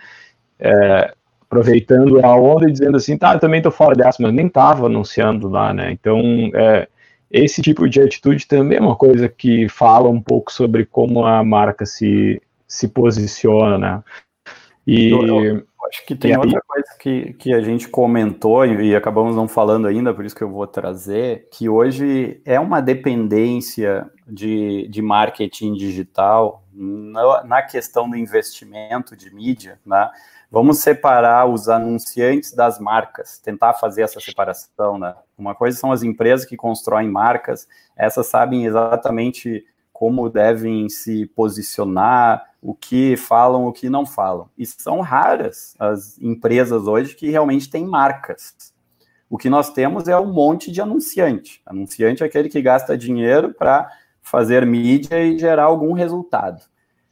É, aproveitando a onda e dizendo assim, tá, eu também tô fora dessa, mas nem tava anunciando lá, né? Então, é, esse tipo de atitude também é uma coisa que fala um pouco sobre como a marca se, se posiciona, né? E eu, eu acho que tem outra coisa que, que a gente comentou e, e acabamos não falando ainda, por isso que eu vou trazer, que hoje é uma dependência de, de marketing digital na, na questão do investimento de mídia, né? Vamos separar os anunciantes das marcas, tentar fazer essa separação, né? Uma coisa são as empresas que constroem marcas, essas sabem exatamente como devem se posicionar, o que falam, o que não falam. E são raras as empresas hoje que realmente têm marcas. O que nós temos é um monte de anunciante. Anunciante é aquele que gasta dinheiro para fazer mídia e gerar algum resultado.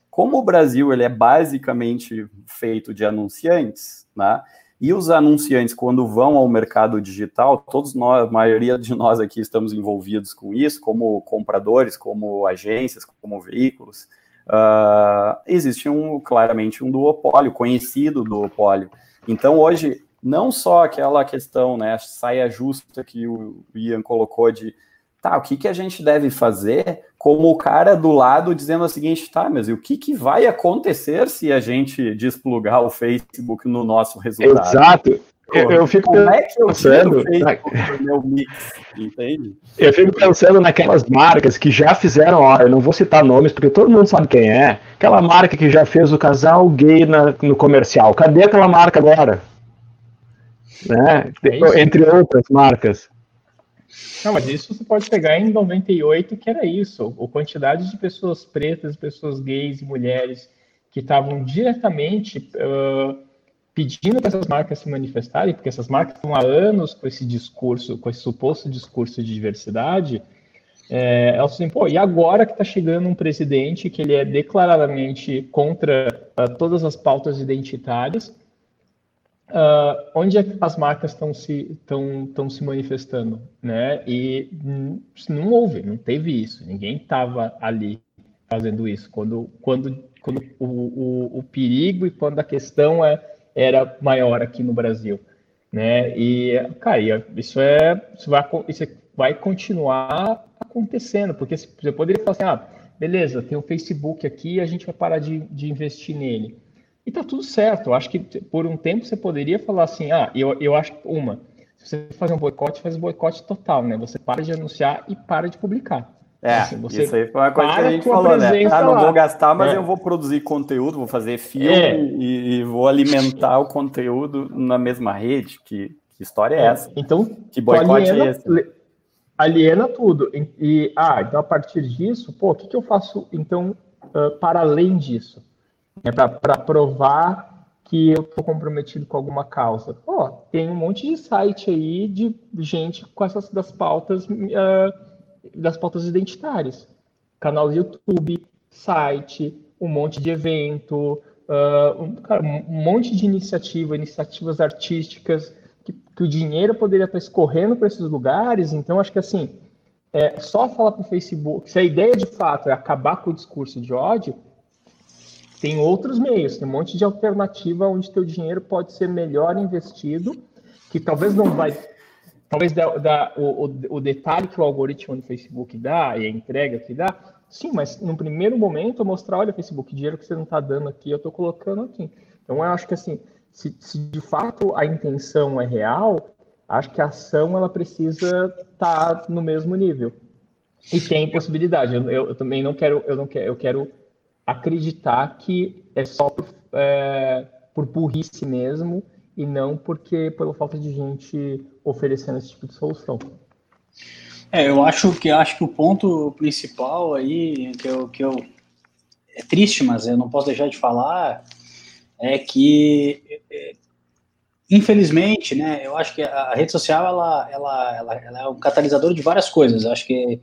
Como o Brasil ele é basicamente feito de anunciantes, né? E os anunciantes, quando vão ao mercado digital, todos nós, a maioria de nós aqui estamos envolvidos com isso, como compradores, como agências, como veículos. Uh, existe um claramente um duopólio, conhecido duopólio. Então, hoje, não só aquela questão, né, saia justa que o Ian colocou de tá, o que, que a gente deve fazer como o cara do lado dizendo o seguinte, tá, mas e o que, que vai acontecer se a gente desplugar o Facebook no nosso resultado? Exato. eu, eu, fico como é que eu pensando, meu mix, entende? Eu fico pensando naquelas marcas que já fizeram, ó, eu não vou citar nomes porque todo mundo sabe quem é. Aquela marca que já fez o casal gay na, no comercial. Cadê aquela marca agora? Né? É Entre outras marcas. Não, mas isso você pode pegar em 98, que era isso. A quantidade de pessoas pretas, pessoas gays e mulheres que estavam diretamente uh, pedindo para essas marcas se manifestarem, porque essas marcas estão há anos com esse discurso, com esse suposto discurso de diversidade, é, elas dizem, pô, e agora que está chegando um presidente que ele é declaradamente contra uh, todas as pautas identitárias, Uh, onde é que as marcas estão se, tão, se manifestando, né? E não houve, não teve isso. Ninguém estava ali fazendo isso. Quando, quando, quando o, o, o, perigo e quando a questão é, era maior aqui no Brasil, né? E, cara, isso, é, isso, vai, isso vai continuar acontecendo, porque você poderia falar assim, ah, beleza, tem o Facebook aqui, a gente vai parar de, de investir nele. E tá tudo certo. Eu acho que por um tempo você poderia falar assim: ah, eu, eu acho que uma, se você fazer um boicote, faz um boicote total, né? Você para de anunciar e para de publicar. É, assim, isso aí foi uma coisa que a gente falou, né? Ah, não vou gastar, mas é. eu vou produzir conteúdo, vou fazer filme é. e, e, vou alimentar o conteúdo na mesma rede. Que, que história é, é. essa? Então, que boicote aliena, é esse? Aliena tudo. E, e, ah, então a partir disso, pô, o que, que eu faço, então, uh, para além disso? É para provar que eu estou comprometido com alguma causa. Pô, tem um monte de site aí de gente com essas das pautas uh, das pautas identitárias, canal do YouTube, site, um monte de evento, uh, um, cara, um monte de iniciativa, iniciativas artísticas que, que o dinheiro poderia estar escorrendo para esses lugares. Então, acho que assim, é só falar para o Facebook. Se a ideia de fato é acabar com o discurso de ódio, tem outros meios, tem um monte de alternativa onde teu dinheiro pode ser melhor investido, que talvez não vai. Talvez o, o, o, detalhe que o algoritmo do Facebook dá e a entrega que dá, sim, mas no primeiro momento mostrar, olha, Facebook, dinheiro que você não está dando aqui, eu estou colocando aqui. Então eu acho que assim, se, se, de fato a intenção é real, acho que a ação ela precisa estar tá no mesmo nível. E tem possibilidade. Eu, eu, eu também não quero, eu não quero, eu quero acreditar que é só por, é, por burrice mesmo e não porque pela falta de gente oferecendo esse tipo de solução. É, eu acho que acho que o ponto principal aí que eu, que eu é triste, mas eu não posso deixar de falar é que é, infelizmente, né, eu acho que a rede social ela, ela, ela, ela é um catalisador de várias coisas. Eu acho que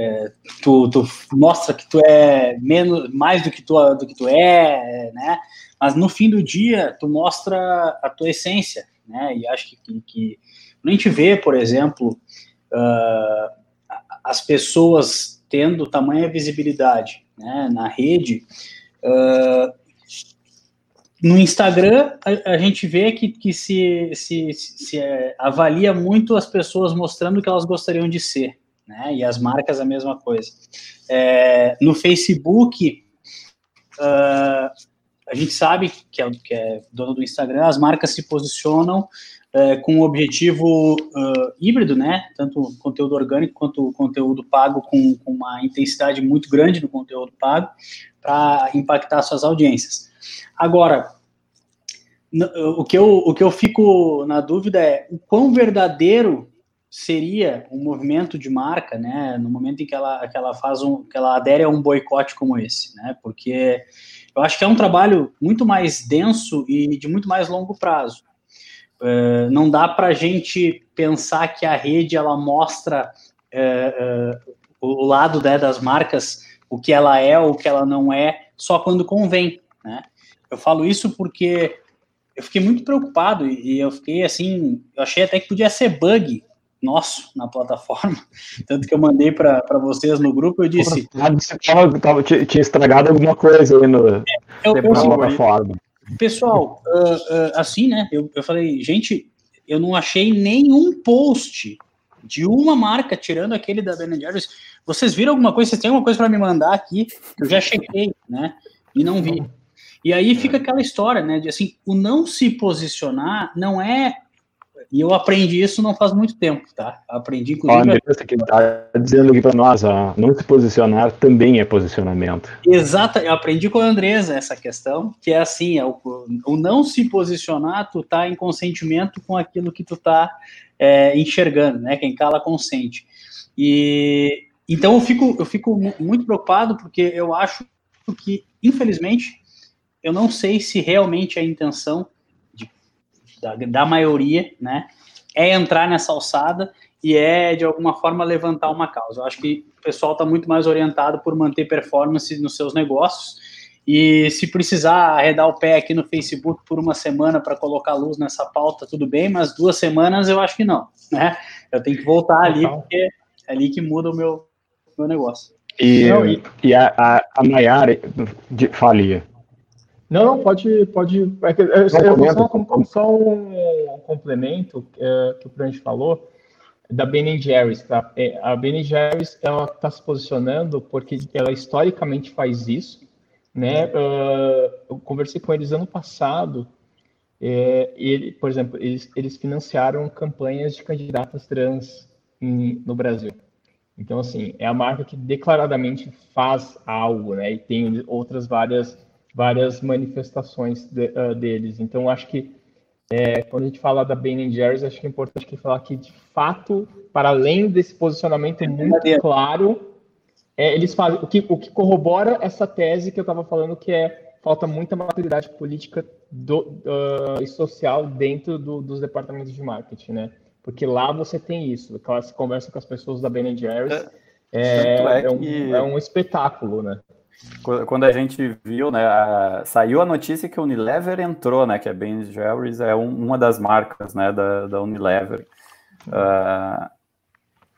é, tu, tu, mostra que tu é menos, mais do que tu, do que tu é, né? Mas no fim do dia, tu mostra a tua essência, né? E acho que, que, a gente vê, por exemplo, uh, as pessoas tendo tamanha visibilidade né, na rede, uh, no Instagram, a, a, gente vê que, que se, se, se é, avalia muito as pessoas mostrando o que elas gostariam de ser né? E as marcas a mesma coisa. É, no Facebook, uh, a gente sabe que é, que é dono do Instagram, as marcas se posicionam é, com um objetivo uh, híbrido, né? Tanto conteúdo orgânico quanto conteúdo pago, com, com uma intensidade muito grande no conteúdo pago, para impactar suas audiências. Agora, o que, eu, o que eu fico na dúvida é o quão verdadeiro seria um movimento de marca, né, no momento em que ela, que ela faz um, que ela adere a um boicote como esse, né, porque eu acho que é um trabalho muito mais denso e de muito mais longo prazo. Uh, não dá para a gente pensar que a rede ela mostra uh, uh, o lado né, das marcas, o que ela é o que ela não é, só quando convém, né? Eu falo isso porque eu fiquei muito preocupado e eu fiquei assim, eu achei até que podia ser bug nosso na plataforma, <laughs> tanto que eu mandei para vocês no grupo, eu disse... Tava, tava, tinha estragado alguma coisa aí no, é, na plataforma. Pessoal, uh, uh, assim, né, eu, eu falei, gente, eu não achei nenhum post de uma marca, tirando aquele da Ben Jerry's. Vocês viram alguma coisa? Vocês têm alguma coisa para me mandar aqui? Eu já chequei, né, e não vi. E aí fica aquela história, né, de assim, o não se posicionar não é e eu aprendi isso não faz muito tempo, tá? Aprendi, inclusive. A Andressa que está dizendo aqui para nós, ó, não se posicionar também é posicionamento. Exato, eu aprendi com a Andresa essa questão, que é assim, é o, o, não se posicionar, tu tá em consentimento com aquilo que tu tá é, enxergando, né? Quem cala consente. E então eu fico, eu fico muito preocupado porque eu acho que, infelizmente, eu não sei se realmente a intenção da, da maioria, né, é entrar nessa alçada e é, de alguma forma, levantar uma causa. Eu acho que o pessoal está muito mais orientado por manter performance nos seus negócios e se precisar arredar o pé aqui no Facebook por uma semana para colocar luz nessa pauta, tudo bem, mas duas semanas eu acho que não, né? Eu tenho que voltar ali, porque é ali que muda o meu, meu negócio. E, não, e... e a, a, a Maiara falia. Não, não, pode. pode é, é, é, só, só, um complemento é, que o Prante falou da Ben Jerry's. Tá? É, a Ben Jerry's ela está se posicionando porque ela historicamente faz isso. Né? Uh, eu conversei com eles ano passado. É, ele, por exemplo, eles, eles financiaram campanhas de candidatas trans em, no Brasil. Então, assim, é a marca que declaradamente faz algo, né? E tem outras várias várias manifestações de, uh, deles. Então, acho que é, quando a gente fala da Ben Jerry's, acho que é importante falar que, de fato, para além desse posicionamento muito claro, é, eles fazem o que, o que corrobora essa tese que eu estava falando, que é falta muita maturidade política do, uh, e social dentro do, dos departamentos de marketing, né? Porque lá você tem isso, você conversa com as pessoas da Ben Jerry's, é, é, é, um, é um espetáculo, né? Quando a gente viu, né, a, saiu a notícia que a Unilever entrou, né, que a Ben Jerry's é um, uma das marcas, né, da, da Unilever. Uh,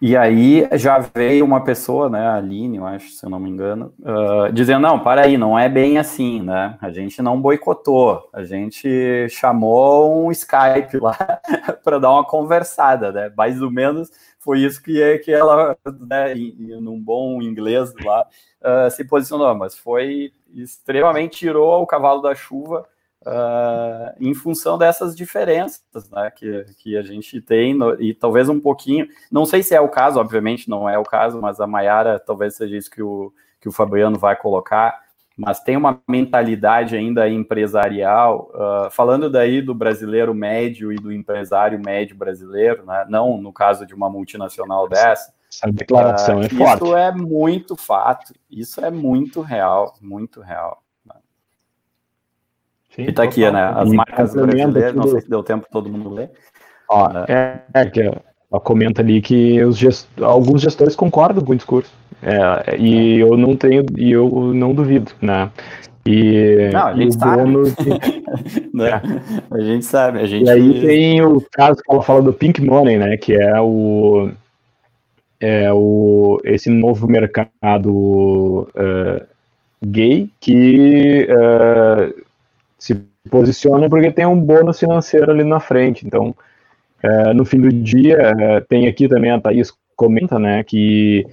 e aí já veio uma pessoa, né, a Aline, eu acho, se eu não me engano, uh, dizendo, não, para aí, não é bem assim, né, a gente não boicotou, a gente chamou um Skype lá <laughs> para dar uma conversada, né, mais ou menos foi isso que, que ela, né, num bom inglês lá, uh, se posicionou, mas foi extremamente tirou o cavalo da chuva uh, em função dessas diferenças né, que, que a gente tem, no, e talvez um pouquinho, não sei se é o caso, obviamente não é o caso, mas a Maiara talvez seja isso que o, que o Fabiano vai colocar, mas tem uma mentalidade ainda empresarial, uh, falando daí do brasileiro médio e do empresário médio brasileiro, né, não no caso de uma multinacional dessa, essa declaração uh, é forte. Isso é muito fato, isso é muito real, muito real. Sim, e tá aqui, né? As marcas brasileiras, não sei se deu tempo todo mundo ler. Ó, uh, é, é que ela comenta ali que os gest... alguns gestores concordam com o discurso. É, e eu não tenho, e eu não duvido, né? E, não, a gente sabe. Bônus... <laughs> <laughs> é. A gente sabe. A gente... E aí tem o caso que ela fala do Pink Money, né? Que é o, é o esse novo mercado uh, gay que uh, se posiciona porque tem um bônus financeiro ali na frente. Então, uh, no fim do dia, tem aqui também a Thaís comenta, né? Que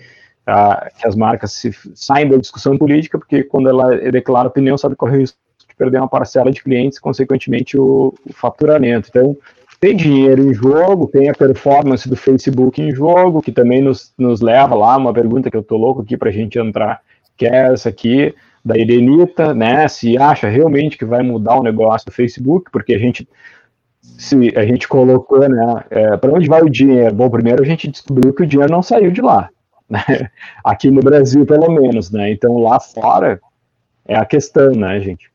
a, que as marcas se, saem da discussão política, porque quando ela declara opinião, sabe correr o risco de perder uma parcela de clientes, consequentemente o, o, faturamento. Então, tem dinheiro em jogo, tem a performance do Facebook em jogo, que também nos, nos leva lá, uma pergunta que eu tô louco aqui para a gente entrar, que é essa aqui, da Elenita, né, se acha realmente que vai mudar o negócio do Facebook, porque a gente se a gente colocou, né, é, para onde vai o dinheiro? Bom, primeiro a gente descobriu que o dinheiro não saiu de lá, <laughs> né? Aqui no Brasil, pelo menos, né? Então lá fora é a questão, né, gente?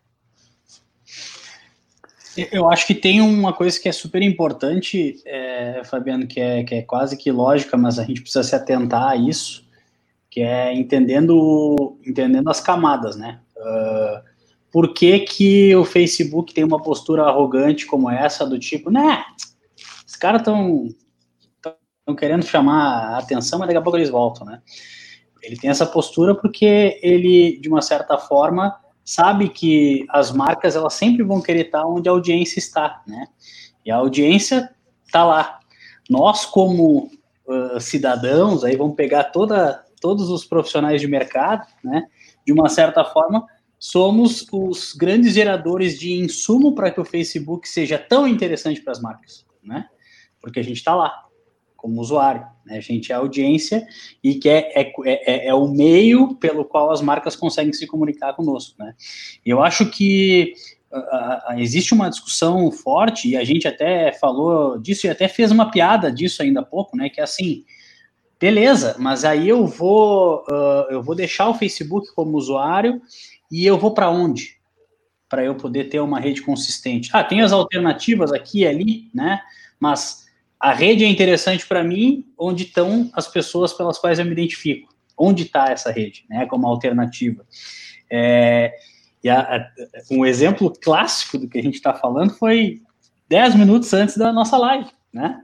Eu acho que tem uma coisa que é super importante, é, Fabiano, que é, que é quase que lógica, mas a gente precisa se atentar a isso, que é entendendo, entendendo as camadas, né? Uh, por que, que o Facebook tem uma postura arrogante como essa, do tipo, né, os caras estão querendo chamar a atenção, mas daqui a pouco eles voltam, né? Ele tem essa postura porque ele, de uma certa forma, sabe que as marcas elas sempre vão querer estar onde a audiência está, né? E a audiência está lá. Nós, como uh, cidadãos, aí vamos pegar toda, todos os profissionais de mercado, né? De uma certa forma, somos os grandes geradores de insumo para que o Facebook seja tão interessante para as marcas, né? Porque a gente está lá como usuário. Né? A gente é audiência e que é, é, é, é, o meio pelo qual as marcas conseguem se comunicar conosco. Né? E eu acho que uh, uh, existe uma discussão forte, e a gente até falou disso e até fez uma piada disso ainda há pouco, né? Que é assim, beleza, mas aí eu vou, uh, eu vou deixar o Facebook como usuário e eu vou para onde? Para eu poder ter uma rede consistente. Ah, tem as alternativas aqui e ali, né? Mas a rede é interessante para mim onde estão as pessoas pelas quais eu me identifico. Onde está essa rede, né, como alternativa. É, e a, a, um exemplo clássico do que a gente está falando foi 10 minutos antes da nossa live, né?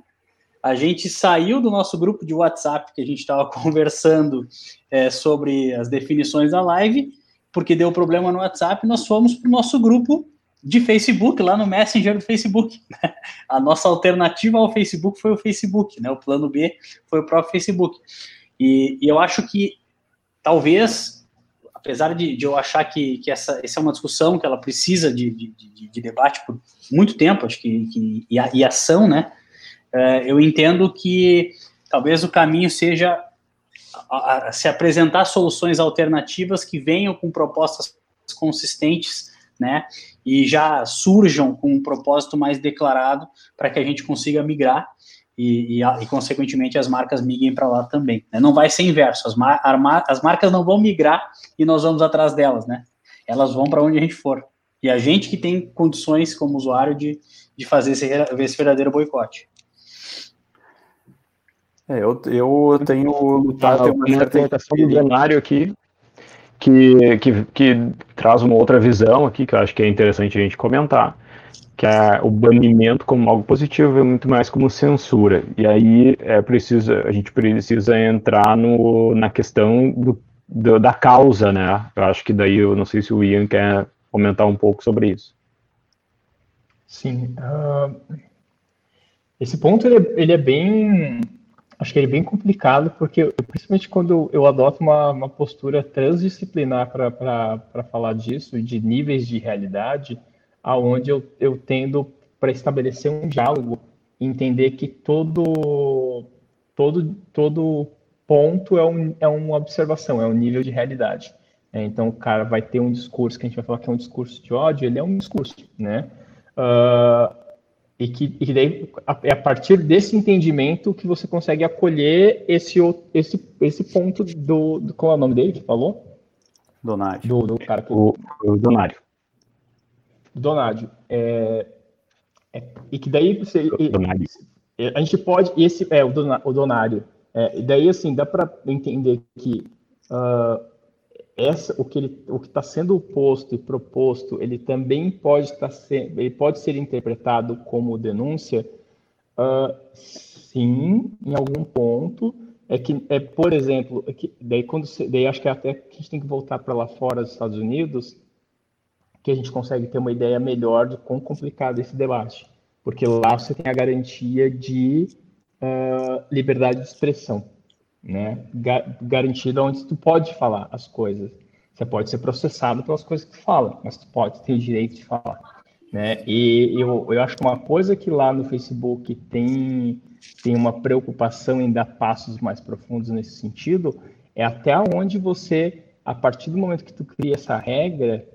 A gente saiu do nosso grupo de WhatsApp que a gente estava <laughs> conversando é, sobre as definições da live, porque deu problema no WhatsApp, nós fomos para o nosso grupo de Facebook, lá no Messenger do Facebook. <laughs> A nossa alternativa ao Facebook foi o Facebook, né? O plano B foi o próprio Facebook. E, e eu acho que talvez, apesar de, de eu achar que, que essa, essa é uma discussão que ela precisa de, de, de debate por muito tempo, acho que, que e, a, e ação, né? É, eu entendo que talvez o caminho seja a, a, se apresentar soluções alternativas que venham com propostas consistentes né? E já surjam com um propósito mais declarado para que a gente consiga migrar e, e, e consequentemente, as marcas migrem para lá também. Né? Não vai ser inverso, as, mar as marcas não vão migrar e nós vamos atrás delas, né? Elas vão para onde a gente for. E a gente que tem condições como usuário de, de fazer esse, esse verdadeiro boicote. É, eu, eu tenho lutado. Ah, uma certa do cenário aqui que, que, que traz uma outra visão aqui, que eu acho que é interessante a gente comentar, que é o banimento como algo positivo é muito mais como censura. E aí é preciso, a gente precisa entrar no, na questão do, do, da causa, né? Eu acho que daí, eu não sei se o Ian quer comentar um pouco sobre isso. Sim. Uh, esse ponto ele é, ele é bem acho que ele é bem complicado, porque principalmente quando eu adoto uma, uma postura transdisciplinar para falar disso, de níveis de realidade, aonde eu, eu tendo para estabelecer um diálogo, entender que todo, todo, todo ponto é, um, é uma observação, é um nível de realidade. É, então, o cara vai ter um discurso que a gente vai falar que é um discurso de ódio, ele é um discurso, né? Uh, e que, e daí é a partir desse entendimento que você consegue acolher esse, esse, esse ponto do, do. Qual é o nome dele que falou? Donádio. Do, do cara que... o, o Donádio. Donádio. É, é, e que daí você. Donádio. a gente pode, esse é o, donário. É, daí, assim, dá para entender que uh, essa, o que está sendo posto e proposto, ele também pode estar sendo, ele pode ser interpretado como denúncia, uh, sim, em algum ponto. É que, é, por exemplo, é que, daí quando você, daí acho que até que a gente tem que voltar para lá fora dos Estados Unidos, que a gente consegue ter uma ideia melhor de quão complicado é esse debate. Porque lá você tem a garantia de uh, liberdade de expressão, né? garantida onde tu pode falar as coisas. Você pode ser processado pelas coisas que tu fala, mas tu pode ter o direito de falar, né? E eu, eu acho que uma coisa que lá no Facebook tem tem uma preocupação em dar passos mais profundos nesse sentido é até onde você, a partir do momento que tu cria essa regra,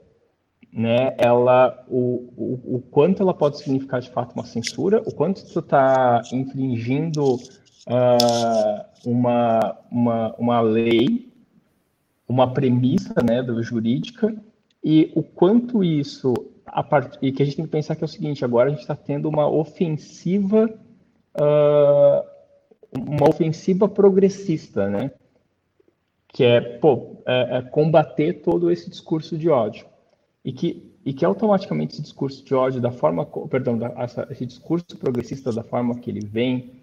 né, ela, o, o, o, quanto ela pode significar de fato uma censura, o quanto tu está infringindo uh, uma, uma, uma lei, uma premissa né, do, jurídica, e o quanto isso, a part... e que a gente tem que pensar que é o seguinte, agora a gente está tendo uma ofensiva, uh, uma ofensiva progressista, né, que é, pô, é, é combater todo esse discurso de ódio. E que, e que automaticamente esse discurso de ódio, da forma, perdão, da, essa, esse discurso progressista da forma que ele vem,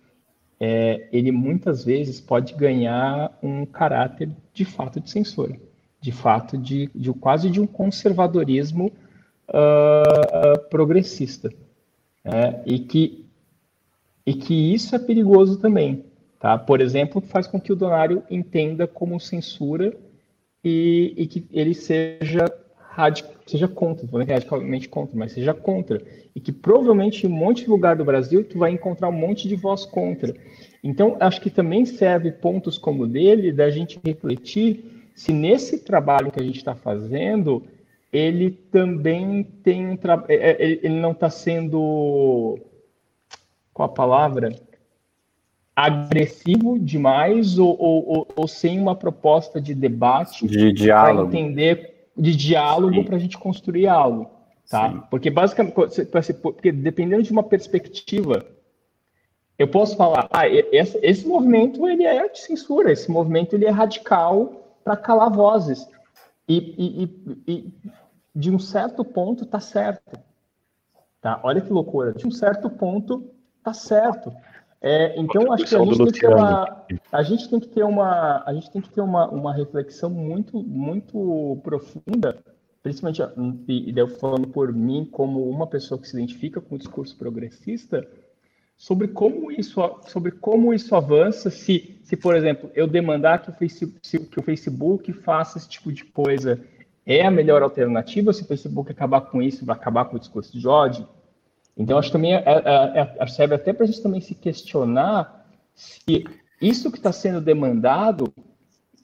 é, ele muitas vezes pode ganhar um caráter de fato de censura, de fato de, de quase de um conservadorismo uh, progressista, é, e que e que isso é perigoso também, tá? Por exemplo, faz com que o donário entenda como censura e, e que ele seja seja contra, não é radicalmente contra, mas seja contra. E que provavelmente em um monte de lugar do Brasil tu vai encontrar um monte de voz contra. Então, acho que também serve pontos como dele da gente refletir se nesse trabalho que a gente está fazendo, ele também tem um trabalho. É, é, ele não está sendo. Qual a palavra? agressivo demais ou, ou, ou, sem uma proposta de debate de diálogo para entender de diálogo para a gente construir algo, tá? Sim. Porque basicamente, porque dependendo de uma perspectiva, eu posso falar, ah, esse, esse movimento ele é de censura, esse movimento ele é radical para calar vozes e, e, e, e, de um certo ponto tá certo, tá? Olha que loucura, de um certo ponto tá certo. É, então acho que a gente, tem que ter uma, a gente tem que ter uma, a gente tem que ter uma, uma reflexão muito, muito profunda, principalmente e, eu falando por mim como uma pessoa que se identifica com o discurso progressista, sobre como isso, sobre como isso avança, se, se por exemplo eu demandar que o Facebook, que o Facebook faça esse tipo de coisa, é a melhor alternativa? Se o Facebook acabar com isso, vai acabar com o discurso de ódio? Então, acho que também é, é, é, serve até para a gente também se questionar se isso que está sendo demandado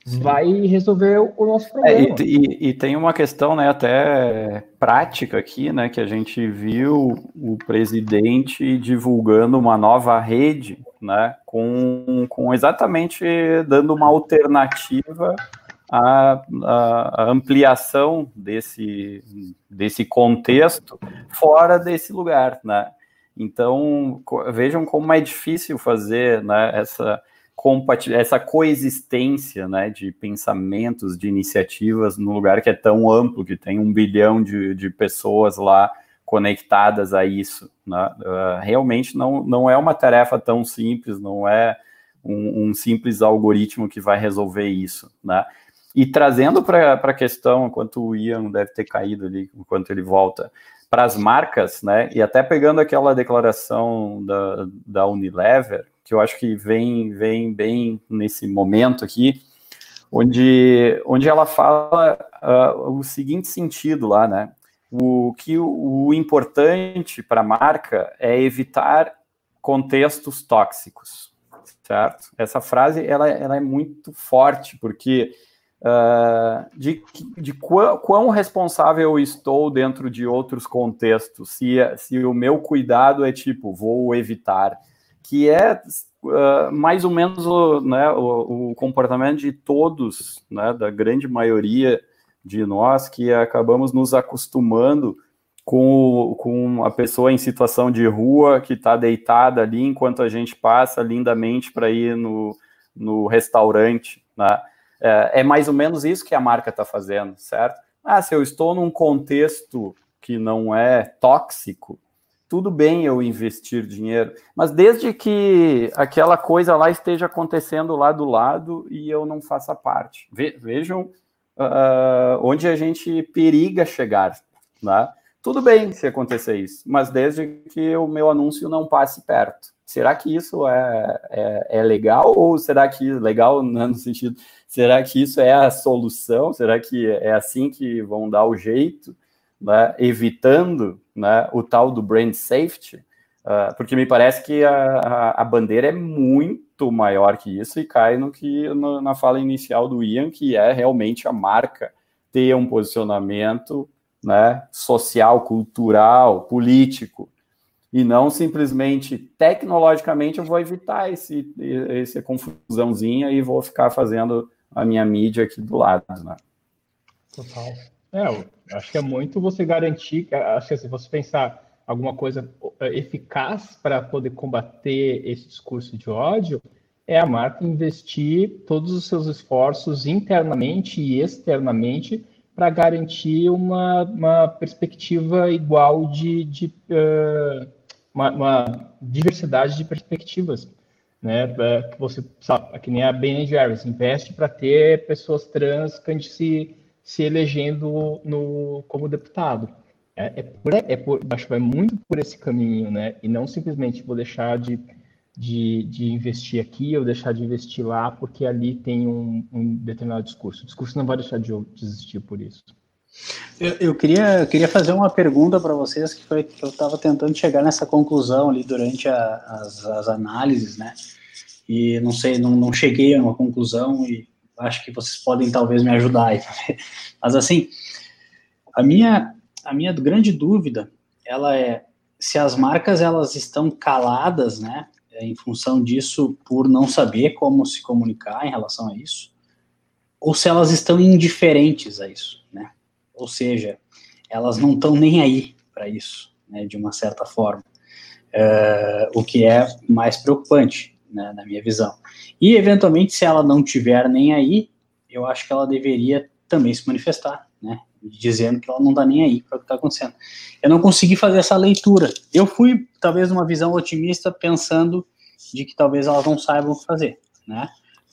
Sim. vai resolver o nosso problema. É, e, e, e, tem uma questão né, até prática aqui, né, que a gente viu o presidente divulgando uma nova rede, né, com, com exatamente dando uma alternativa a, a, a, ampliação desse, desse contexto fora desse lugar, né? Então, vejam como é difícil fazer né, essa, essa coexistência né, de pensamentos, de iniciativas num lugar que é tão amplo, que tem um bilhão de, de pessoas lá conectadas a isso. Né? Uh, realmente não, não é uma tarefa tão simples, não é um, um simples algoritmo que vai resolver isso. Né? E trazendo para a questão, enquanto o Ian deve ter caído ali, enquanto ele volta, para as marcas, né? E até pegando aquela declaração da, da Unilever, que eu acho que vem, vem bem nesse momento aqui, onde, onde ela fala uh, o seguinte sentido lá, né? O que o, o importante para a marca é evitar contextos tóxicos, certo? Essa frase ela, ela é muito forte, porque uh, de, de quão, quão, responsável eu estou dentro de outros contextos, se, se o meu cuidado é tipo, vou evitar, que é uh, mais ou menos o, né, o, o, comportamento de todos, né, da grande maioria de nós, que acabamos nos acostumando com, com a pessoa em situação de rua que está deitada ali enquanto a gente passa lindamente para ir no, no restaurante. Né? É, é, mais ou menos isso que a marca está fazendo, certo? Ah, se eu estou num contexto que não é tóxico, tudo bem eu investir dinheiro, mas desde que aquela coisa lá esteja acontecendo lá do lado e eu não faça parte. Ve vejam uh, onde a gente periga chegar, né? Tudo bem se acontecer isso, mas desde que o meu anúncio não passe perto. Será que isso é, é, é legal ou será que legal né, no sentido, será que isso é a solução? Será que é assim que vão dar o jeito, né, evitando né, o tal do brand safety? Uh, porque me parece que a, a, a, bandeira é muito maior que isso e cai no que no, na fala inicial do Ian, que é realmente a marca ter um posicionamento né, social, cultural, político, e não simplesmente tecnologicamente eu vou evitar esse, essa confusãozinha e vou ficar fazendo a minha mídia aqui do lado. Né? Total. É, acho que é muito você garantir, acho que se você pensar alguma coisa é, eficaz para poder combater esse discurso de ódio, é a marca investir todos os seus esforços internamente e externamente para garantir uma, uma perspectiva igual de, de uh, uma, uma, diversidade de perspectivas, né? É, que você sabe, que nem a Ben Jerry's investe para ter pessoas trans se, se elegendo no, como deputado. É, é, por, é por, acho que vai muito por esse caminho, né? E não simplesmente vou deixar de de, de investir aqui ou deixar de investir lá, porque ali tem um, um determinado discurso. O discurso não vai deixar de, existir por isso. Eu, eu queria, eu queria fazer uma pergunta para vocês, que foi que eu estava tentando chegar nessa conclusão ali durante a, as, as análises, né? E não sei, não, não cheguei a uma conclusão e acho que vocês podem talvez me ajudar aí. <laughs> Mas assim, a minha, a minha grande dúvida, ela é se as marcas elas estão caladas, né? É, em função disso, por não saber como se comunicar em relação a isso, ou se elas estão indiferentes a isso, né? Ou seja, elas não estão nem aí para isso, né, de uma certa forma, é, o que é mais preocupante, né, na minha visão. E, eventualmente, se ela não tiver nem aí, eu acho que ela deveria também se manifestar, né, dizendo que ela não está nem aí para o que está acontecendo. Eu não consegui fazer essa leitura. Eu fui, talvez, numa visão otimista, pensando de que talvez elas não saibam o que fazer, né?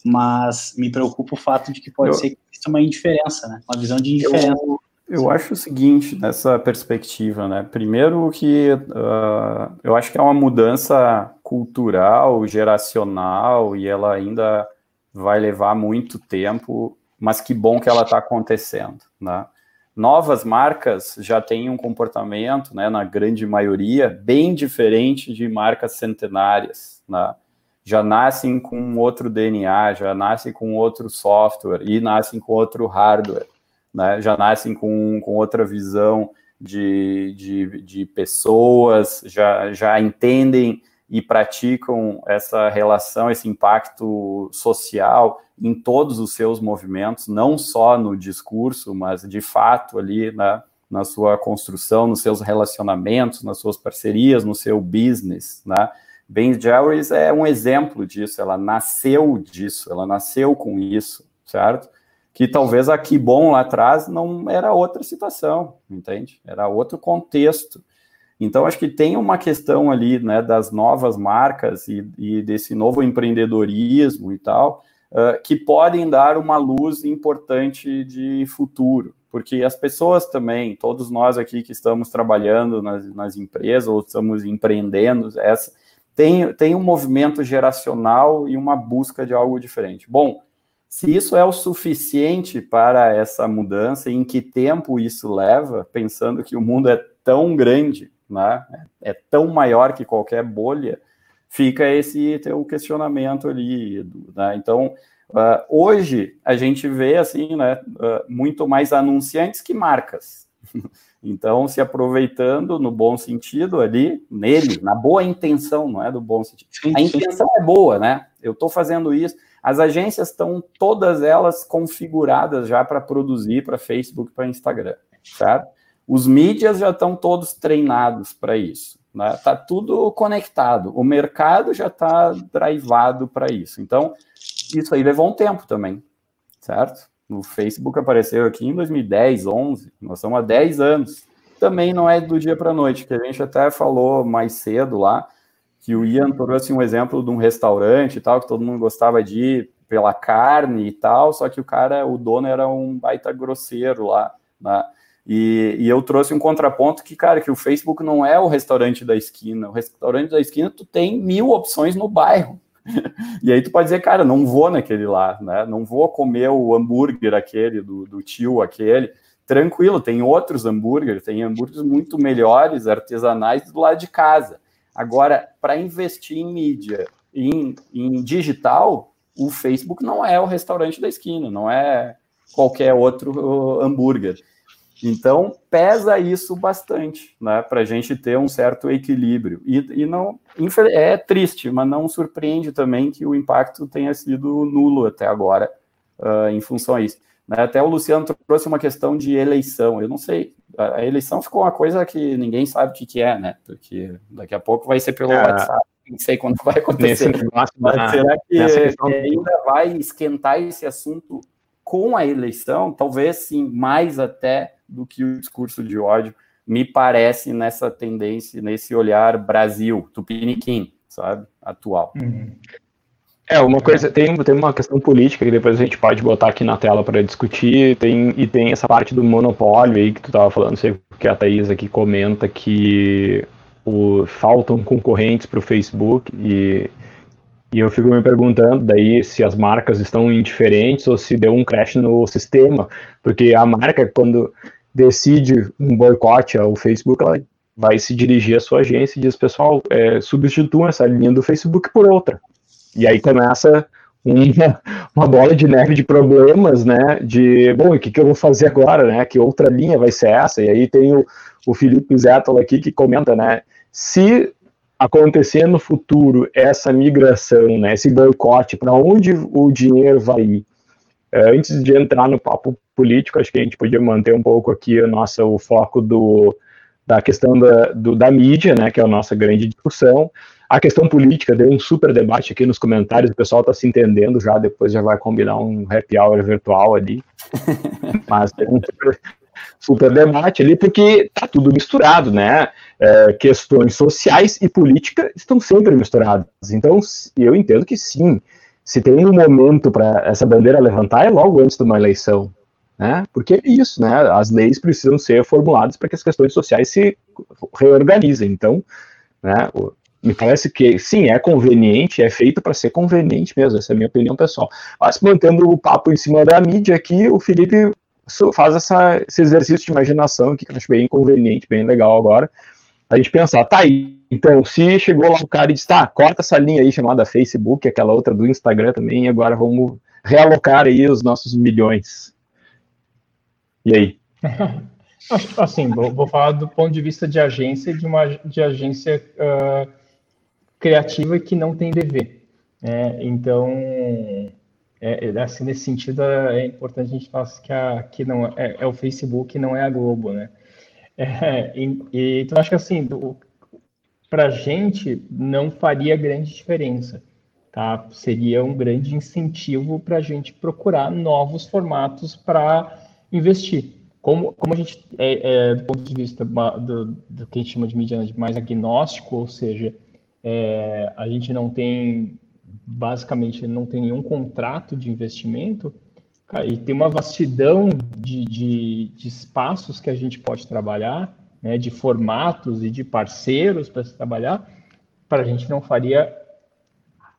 Mas me preocupa o fato de que pode eu, ser que exista uma indiferença, né? Uma visão de indiferença. Eu, eu acho o seguinte, nessa perspectiva, né? Primeiro que uh, eu acho que é uma mudança cultural, geracional, e ela ainda vai levar muito tempo, mas que bom que ela está acontecendo, né? novas marcas já têm um comportamento, né, na grande maioria, bem diferente de marcas centenárias, né? Já nascem com outro DNA, já nascem com outro software e nascem com outro hardware, né? Já nascem com, com outra visão de, de, de pessoas, já, já entendem e praticam essa relação, esse impacto social em todos os seus movimentos, não só no discurso, mas de fato ali na, na sua construção, nos seus relacionamentos, nas suas parcerias, no seu business, né? Ben Jerry's é um exemplo disso, ela nasceu disso, ela nasceu com isso, certo? Que talvez aqui bom lá atrás não era outra situação, entende? Era outro contexto. Então, acho que tem uma questão ali, né, das novas marcas e, e desse novo empreendedorismo e tal, uh, que podem dar uma luz importante de futuro, porque as pessoas também, todos nós aqui que estamos trabalhando nas, nas empresas ou estamos empreendendo, essa, tem, tem um movimento geracional e uma busca de algo diferente. Bom, se isso é o suficiente para essa mudança, em que tempo isso leva, pensando que o mundo é tão grande, né, é tão maior que qualquer bolha, fica esse teu questionamento ali. Né? Então, uh, hoje a gente vê assim, né, uh, muito mais anunciantes que marcas. <laughs> Então, se aproveitando no bom sentido ali, nele, na boa intenção, não é do bom sentido. A intenção é boa, né? Eu estou fazendo isso. As agências estão todas elas configuradas já para produzir para Facebook, para Instagram, certo? Os mídias já estão todos treinados para isso. Né? Tá tudo conectado. O mercado já está drivado para isso. Então, isso aí levou um tempo também, certo? O Facebook apareceu aqui em 2010, 11. Nós estamos há 10 anos. Também não é do dia para a noite, que a gente até falou mais cedo lá, que o Ian trouxe um exemplo de um restaurante e tal, que todo mundo gostava de ir pela carne e tal, só que o cara, o dono era um baita grosseiro lá, né? E, e, eu trouxe um contraponto que, cara, que o Facebook não é o restaurante da esquina. O restaurante da esquina, tu tem mil opções no bairro. <laughs> e aí tu pode dizer, cara, não vou naquele lá, né? Não vou comer o hambúrguer aquele, do, do tio aquele. Tranquilo, tem outros hambúrgueres, tem hambúrgueres muito melhores, artesanais, do lado de casa. Agora, para investir em mídia, em, em digital, o Facebook não é o restaurante da esquina, não é qualquer outro hambúrguer. Então, pesa isso bastante, né, para a gente ter um certo equilíbrio. E, e, não é triste, mas não surpreende também que o impacto tenha sido nulo até agora, uh, em função a isso. Né, até o Luciano trouxe uma questão de eleição. Eu não sei, a eleição ficou uma coisa que ninguém sabe o que, que é, né? Porque daqui a pouco vai ser pelo é. WhatsApp, não sei quando vai acontecer. Mas será que ainda vai esquentar esse assunto com a eleição? Talvez sim, mais até do que o discurso de ódio, me parece nessa tendência, nesse olhar Brasil, tupiniquim, sabe, atual. Uhum. É, uma coisa, tem, tem uma questão política que depois a gente pode botar aqui na tela para discutir, tem, e tem essa parte do monopólio aí que tu estava falando, sei que a Thaís aqui comenta que o, faltam concorrentes para o Facebook e, e eu fico me perguntando daí se as marcas estão indiferentes ou se deu um crash no sistema, porque a marca, quando decide um boicote ao Facebook, ela vai se dirigir à sua agência e diz, pessoal, é, substituam essa linha do Facebook por outra. E aí começa uma, uma bola de neve de problemas, né? De, bom, o que, que eu vou fazer agora, né? Que outra linha vai ser essa? E aí tem o, o Felipe Zettel aqui que comenta, né? Se acontecer no futuro essa migração, né, esse boicote, para onde o dinheiro vai ir? É, antes de entrar no papo político, acho que a gente podia manter um pouco aqui nossa, o foco do, da questão da, do, da mídia, né, que é a nossa grande discussão. A questão política deu um super debate aqui nos comentários, o pessoal está se entendendo já, depois já vai combinar um happy hour virtual ali. <laughs> Mas tem um super, super debate ali, porque tá tudo misturado, né? É, questões sociais e política estão sempre misturadas. Então, eu entendo que sim, se tem um momento para essa bandeira levantar, é logo antes de uma eleição. Né? Porque é isso, né? As leis precisam ser formuladas para que as questões sociais se reorganizem. Então, né, me parece que sim, é conveniente, é feito para ser conveniente mesmo, essa é a minha opinião pessoal. Mas mantendo o papo em cima da mídia aqui, o Felipe faz essa, esse exercício de imaginação que eu acho bem conveniente, bem legal agora. A gente pensar, tá aí, então, se chegou lá o cara e disse, tá, corta essa linha aí chamada Facebook, aquela outra do Instagram também, e agora vamos realocar aí os nossos milhões. E aí? <laughs> Assim, vou, vou, falar do ponto de vista de agência, de uma de agência uh, criativa que não tem DV. Né? Então, é, é, assim, nesse sentido, é importante a gente falar que, a, que não é, é o Facebook, não é a Globo, né? É, e, e, então, acho que assim, para a gente não faria grande diferença, tá? Seria um grande incentivo para a gente procurar novos formatos para investir. Como, como a gente, é, é, do ponto de vista do, do que a gente chama de mídia mais agnóstico, ou seja, é, a gente não tem, basicamente, não tem nenhum contrato de investimento, e tem uma vastidão de, de, de, espaços que a gente pode trabalhar, né, de formatos e de parceiros para se trabalhar, para a gente não faria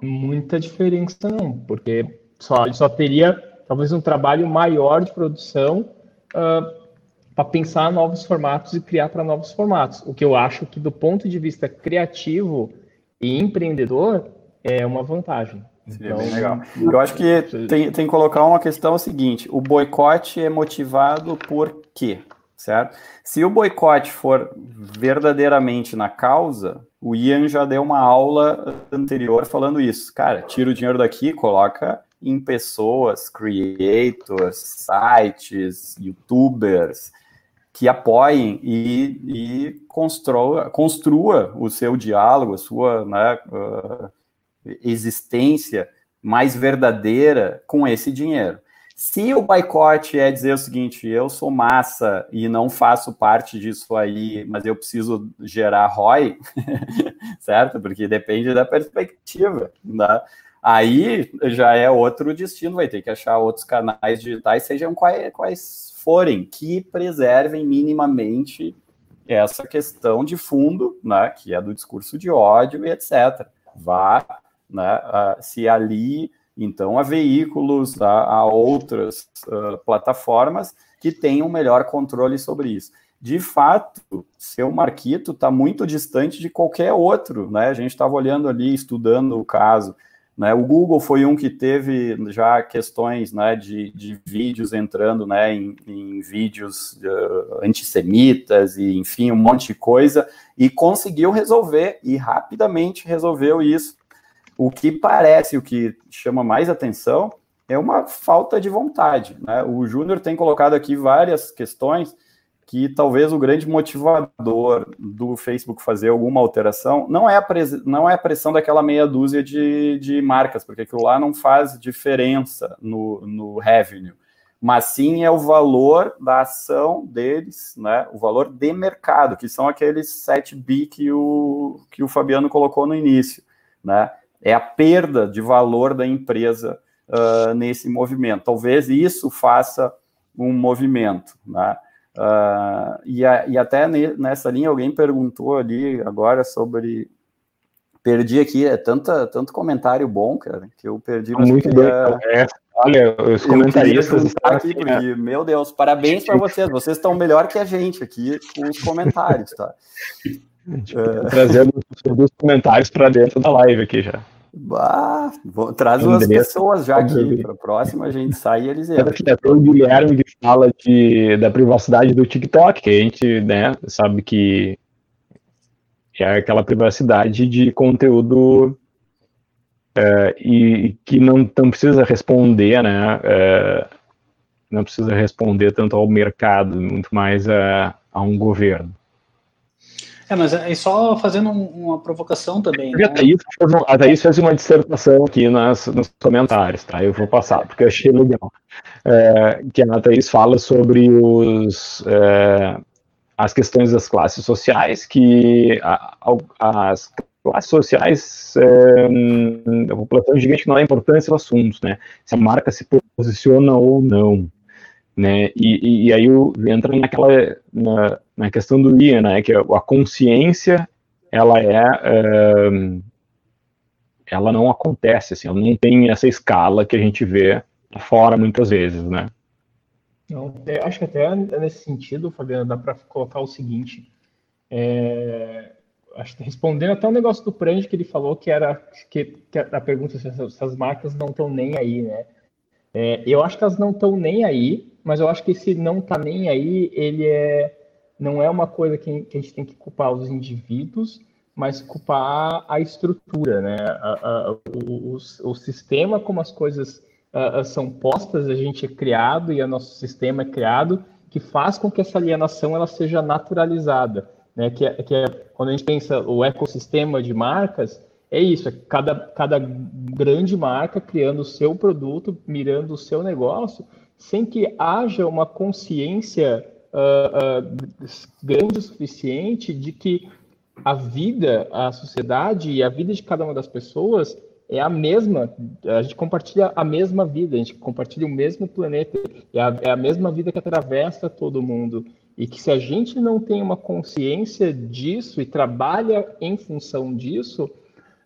muita diferença, não, porque só, só teria talvez um trabalho maior de produção uh, ah, para pensar novos formatos e criar para novos formatos. O que eu acho que, do ponto de vista criativo, e empreendedor é uma vantagem. Seria então, bem legal. Eu acho que tem, tem que colocar uma questão seguinte: o boicote é motivado por quê? Certo? Se o boicote for verdadeiramente na causa, o Ian já deu uma aula anterior falando isso. Cara, tira o dinheiro daqui, coloca em pessoas, creators, sites, youtubers, que apoiem e, e construa, construa o seu diálogo, a sua né, uh, existência mais verdadeira com esse dinheiro. Se o boicote é dizer o seguinte, eu sou massa e não faço parte disso aí, mas eu preciso gerar ROI, <laughs> certo? Porque depende da perspectiva. Né? Aí já é outro destino, vai ter que achar outros canais digitais, sejam quais, quais forem, que preservem minimamente essa questão de fundo, né, que é do discurso de ódio e etc. Vá né, se ali então, a veículos, a, outras plataformas que tenham melhor controle sobre isso. De fato, seu Marquito está muito distante de qualquer outro, né? A gente estava olhando ali, estudando o caso. Né? O Google foi um que teve já questões né, de, de vídeos entrando né, em, em vídeos uh, antissemitas e, enfim, um monte de coisa, e conseguiu resolver, e rapidamente resolveu isso o que parece, o que chama mais atenção, é uma falta de vontade. Né? O Júnior tem colocado aqui várias questões que talvez o grande motivador do Facebook fazer alguma alteração não é a, não é a pressão daquela meia dúzia de, de marcas, porque aquilo lá não faz diferença no, no revenue, mas sim é o valor da ação deles, né? o valor de mercado, que são aqueles 7 bi que o, que o Fabiano colocou no início. Né? é a perda de valor da empresa uh, nesse movimento. Talvez isso faça um movimento, né? Uh, e, a, e, até nessa linha alguém perguntou ali agora sobre perdi aqui é tanta tanto comentário bom cara que eu perdi muito bem é, olha os comentaristas aqui assim, porque, né? meu Deus parabéns para vocês vocês estão melhor que a gente aqui com os comentários tá? Uh, trazendo os comentários para dentro da live aqui já Bah, vou, traz umas pessoas já aqui. Para a próxima a gente sai e eles entram. Tem o Guilherme que fala de, da privacidade do TikTok, que a gente né, sabe que é aquela privacidade de conteúdo é, e que não, não precisa responder, né? É, não precisa responder tanto ao mercado, muito mais a, a um governo. É, mas é só fazendo uma provocação também. Né? A, Thaís fez, a Thaís fez uma dissertação aqui nas, nos comentários, tá? Eu vou passar, porque eu achei legal. É, que a Thaís fala sobre os, é, as questões das classes sociais, que a, a, as classes sociais, é, a população gigante não dá importância ao assunto, né? Se a marca se posiciona ou não né? E, e, e aí entra naquela na, na, questão do Ian, né? Que a consciência ela é, é, ela não acontece assim, ela não tem essa escala que a gente vê fora muitas vezes, né? Não, acho que até nesse sentido, Fabiano, dá para colocar o seguinte: é, acho respondendo até o um negócio do Prange que ele falou que era que, que a pergunta se, se as marcas não estão nem aí, né? É, eu acho que elas não estão nem aí, mas eu acho que esse não tá nem aí, ele é não é uma coisa que, que a gente tem que culpar os indivíduos, mas culpar a estrutura, né? A, a, o, o, o, sistema como as coisas a, são postas, a gente é criado e o nosso sistema é criado, que faz com que essa alienação ela seja naturalizada, né? Que, é, que é, quando a gente pensa o ecossistema de marcas, é isso, é cada, cada grande marca criando o seu produto, mirando o seu negócio, sem que haja uma consciência uh, uh, grande o suficiente de que a vida, a sociedade e a vida de cada uma das pessoas é a mesma, a gente compartilha a mesma vida, a gente compartilha o mesmo planeta, é a, é a mesma vida que atravessa todo mundo. E que se a gente não tem uma consciência disso e trabalha em função disso,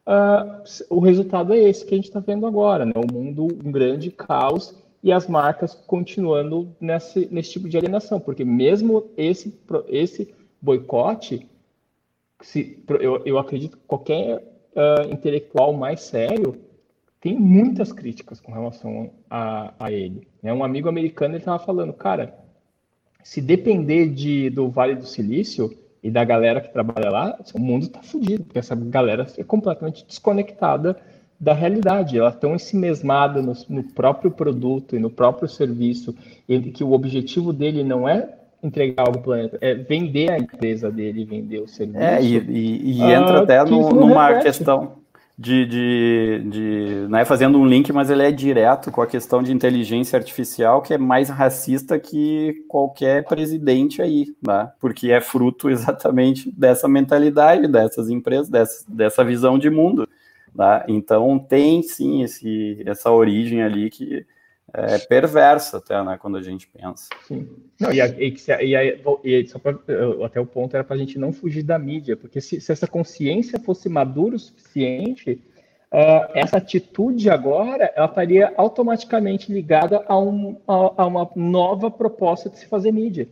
uh, o resultado é esse que a gente está vendo agora, né? O mundo um grande caos e as marcas continuando nesse, nesse tipo de alienação, porque mesmo esse, esse boicote, se, eu, eu acredito que qualquer uh, intelectual mais sério tem muitas críticas com relação a, a ele. Né? Um amigo americano estava falando, cara, se depender de, do Vale do Silício e da galera que trabalha lá, o mundo está fodido, porque essa galera é completamente desconectada da realidade, ela é tão ensimesmada no, no, próprio produto e no próprio serviço, ele, que o objetivo dele não é entregar algo para o planeta, é vender a empresa dele, vender o serviço. É, e, e, e entra ah, até no, numa repete. questão de, de, de né, fazendo um link, mas ele é direto com a questão de inteligência artificial, que é mais racista que qualquer presidente aí, né? porque é fruto <laughs> exatamente dessa mentalidade dessas empresas, dessa, dessa visão de mundo. Né? Então tem sim esse, essa origem ali que é perversa até, né, quando a gente pensa. Sim. Não, e, a, e, e, e só pra, até o ponto era para a gente não fugir da mídia, porque se, se essa consciência fosse madura o suficiente, uh, essa atitude agora ela estaria automaticamente ligada a, um, a, a, uma nova proposta de se fazer mídia.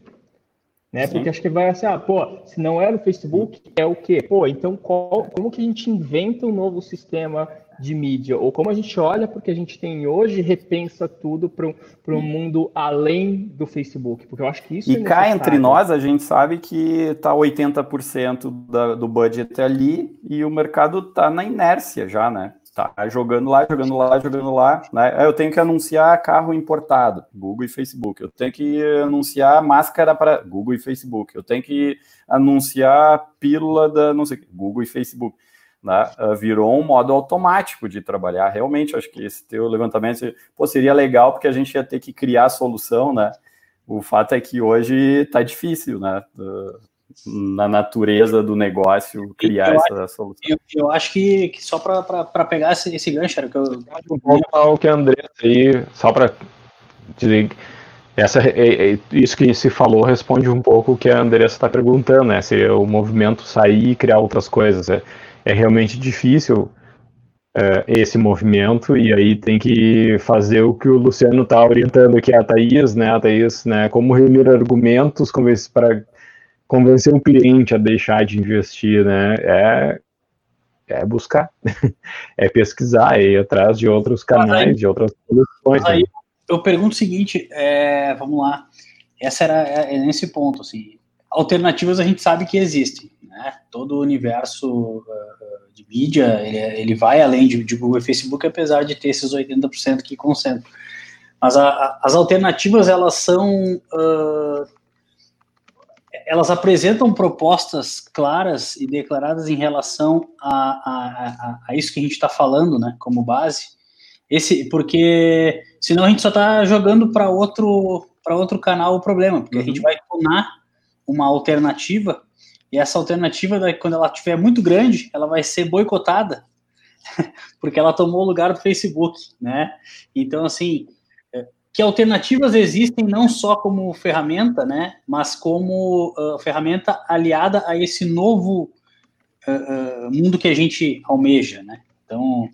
Né? Porque acho que vai assim, ah, pô, se não é no Facebook, é o quê? Pô, então qual, como que a gente inventa um novo sistema de mídia, ou como a gente olha porque a gente tem hoje repensa tudo para um mundo além do Facebook, porque eu acho que isso E é cá entre nós, a gente sabe que está 80% da, do budget ali e o mercado está na inércia já, né? Tá jogando lá, jogando lá, jogando lá. Né? Eu tenho que anunciar carro importado, Google e Facebook. Eu tenho que anunciar máscara para Google e Facebook. Eu tenho que anunciar pílula da não sei, Google e Facebook né, ah, virou um modo automático de trabalhar. Realmente, acho que esse teu levantamento pô, seria legal, porque a gente ia ter que criar a solução, né? O fato é que hoje está difícil, né? Na natureza do negócio, criar eu essa acho, solução. Eu, eu, acho que, que só para pegar esse, esse gancho, era que eu. o que a Andressa aí, só para dizer. Essa, é, é, isso que se falou responde um pouco o que a Andressa está perguntando, né? Se o movimento sair e criar outras coisas. É, é realmente difícil é, esse movimento, e aí tem que fazer o que o Luciano está orientando aqui, a Thaís, né, a Thaís, né, como reunir argumentos para convencer o cliente a deixar de investir, né, é, é buscar, <laughs> é pesquisar, é ir atrás de outros canais, aí, de outras soluções. Aí, né? eu pergunto o seguinte, é, vamos lá, essa era é, é nesse ponto, assim, alternativas a gente sabe que existem, né? Todo o universo uh, de mídia, ele, ele vai além de, de, Google e Facebook, apesar de ter esses 80% que concentram. Mas a, a, as alternativas, elas são... Uh, elas apresentam propostas claras e declaradas em relação a, a, a isso que a gente está falando, né, como base. Esse, porque senão a gente só está jogando para outro para outro canal o problema, porque uhum. a gente uhum. vai tornar uma alternativa e essa alternativa, quando ela estiver muito grande, ela vai ser boicotada, <laughs> porque ela tomou o lugar do Facebook, né? Então, assim, que alternativas existem não só como ferramenta, né? Mas como uh, ferramenta aliada a esse novo uh, uh, mundo que a gente almeja, né? Então...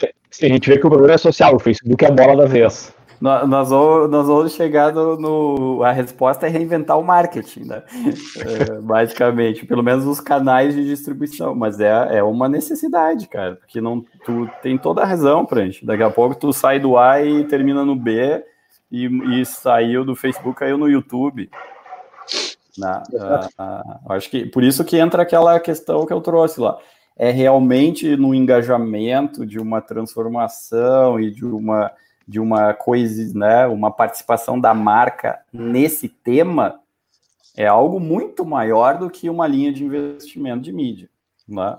a gente vê que o problema é social, o Facebook é a bola da vez. Nós vamos, nós vamos chegar no, no, A resposta é reinventar o marketing, né? <laughs> É, basicamente, pelo menos os canais de distribuição. Mas é, é uma necessidade, cara, porque não, tu tem toda a razão, Pranch. Daqui a pouco tu sai do A e termina no B, e, e saiu do Facebook, caiu no YouTube. Na, acho que por isso que entra aquela questão que eu trouxe lá. É realmente no engajamento de uma transformação e de uma de uma coisa, né, uma participação da marca nesse tema é algo muito maior do que uma linha de investimento de mídia, né?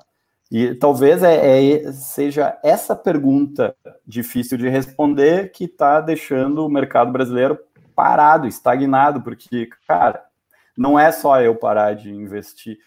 E talvez é, é seja essa pergunta difícil de responder que está deixando o mercado brasileiro parado, estagnado, porque, cara, não é só eu parar de investir,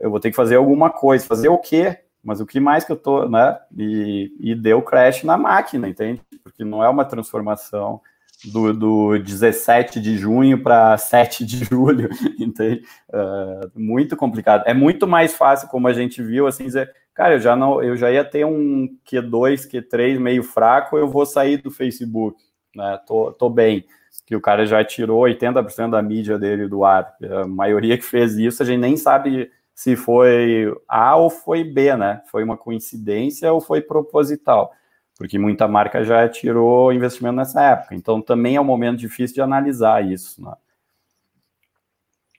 eu vou ter que fazer alguma coisa. Fazer o quê? Mas o que mais que eu tô, né? E, e deu crash na máquina, entende? Porque não é uma transformação do, do 17 de junho para 7 de julho, <laughs> entende? Uh, muito complicado. É muito mais fácil, como a gente viu, assim, dizer, cara, eu já não, eu já ia ter um Q2, Q3 meio fraco, eu vou sair do Facebook, né? Tô, tô bem. Que o cara já tirou 80% da mídia dele do ar. A maioria que fez isso, a gente nem sabe se foi A ou foi B, né? Foi uma coincidência ou foi proposital, porque muita marca já tirou investimento nessa época. Então também é um momento difícil de analisar isso, né?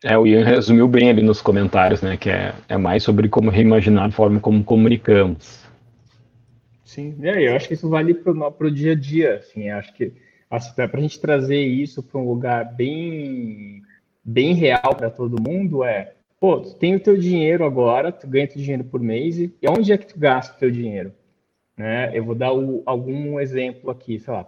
É, o Ian resumiu bem ali nos comentários, né? Que é, é mais sobre como reimaginar a forma como comunicamos. Sim, é, eu acho que isso vale para o dia a dia. Assim, acho que assim, para a gente trazer isso para um lugar bem bem real para todo mundo é, pô, tu tem o teu dinheiro agora, tu ganha teu dinheiro por mês, e onde é que tu gasta o teu dinheiro? Né? Eu vou dar o, algum exemplo aqui, sei lá,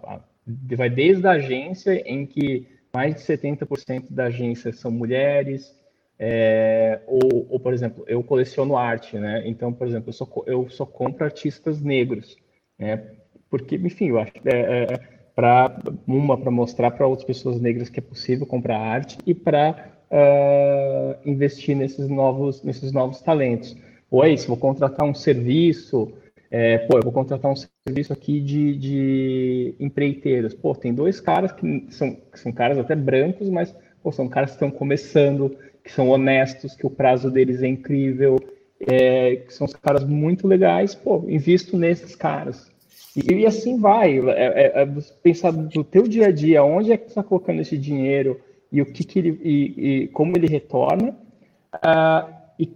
vai desde a agência em que mais de 70% da agência são mulheres, é, ou, ou, por exemplo, eu coleciono arte, né? Então, por exemplo, eu só, eu só compro artistas negros, né? Porque, enfim, eu acho que é, é, é para uma para mostrar para outras pessoas negras que é possível comprar arte e para uh, ah, investir nesses novos nesses novos talentos. Ou é isso, vou contratar um serviço, é, pô, eu vou contratar um serviço aqui de, de empreiteiros. Pô, tem dois caras que são, que são caras até brancos, mas pô, são caras que estão começando, que são honestos, que o prazo deles é incrível, é, que são caras muito legais. Pô, invisto nesses caras. E, e assim vai. É, é, é pensar do teu dia a dia, onde é que está colocando esse dinheiro e o que, que ele e, e como ele retorna. Uh, e,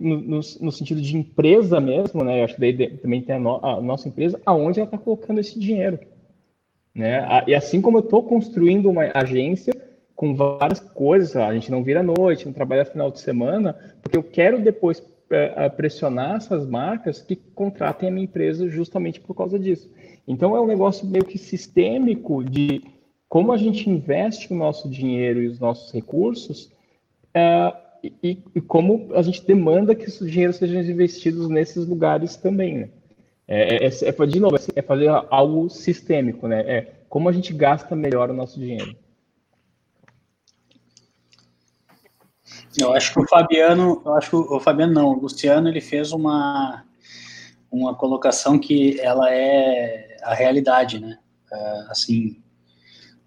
no, no, sentido de empresa mesmo, né? Eu acho que daí também tem a, no, a nossa empresa, aonde ela está colocando esse dinheiro. Né? E assim como eu estou construindo uma agência com várias coisas, a gente não vira noite, não trabalha final de semana, porque eu quero depois é, pressionar essas marcas que contratem a minha empresa justamente por causa disso. Então é um negócio meio que sistêmico de como a gente investe o nosso dinheiro e os nossos recursos é, e, e, como a gente demanda que esse dinheiro seja investido nesses lugares também, né? É, é, é, é de novo, é fazer algo sistêmico, né? É como a gente gasta melhor o nosso dinheiro. Eu acho que o Fabiano, eu acho que o, Fabiano não, o Luciano, ele fez uma uma colocação que ela é a realidade, né? É, assim,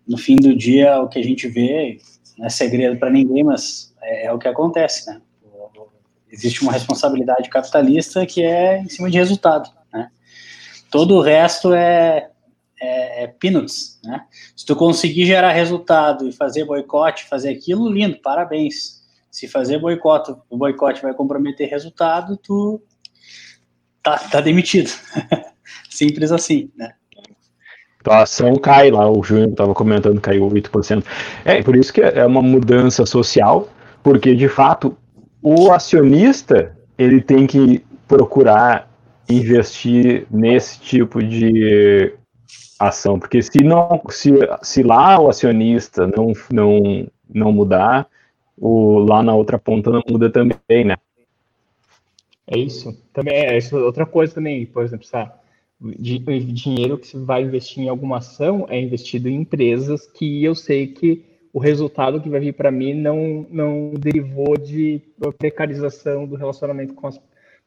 no fim do dia, o que a gente vê não é segredo para ninguém, mas é, é, o que acontece, né? Existe uma responsabilidade capitalista que é em cima de resultado, né? Todo o resto é, é, é peanuts, né? Se tu conseguir gerar resultado e fazer boicote, fazer aquilo, lindo, parabéns. Se fazer boicote, o boicote vai comprometer resultado, tu tá, tá demitido. <laughs> Simples assim, né? Então a ação cai lá, o Júnior estava comentando, caiu 8%. É, por isso que é uma mudança social porque de fato o acionista ele tem que procurar investir nesse tipo de ação, porque se não se, se lá o acionista não não não mudar, o lá na outra ponta não muda também, né? É isso. Também é isso, outra coisa também, por exemplo, sabe? dinheiro que se vai investir em alguma ação é investido em empresas que eu sei que o resultado que vai vir para mim não, não derivou de precarização do relacionamento com as,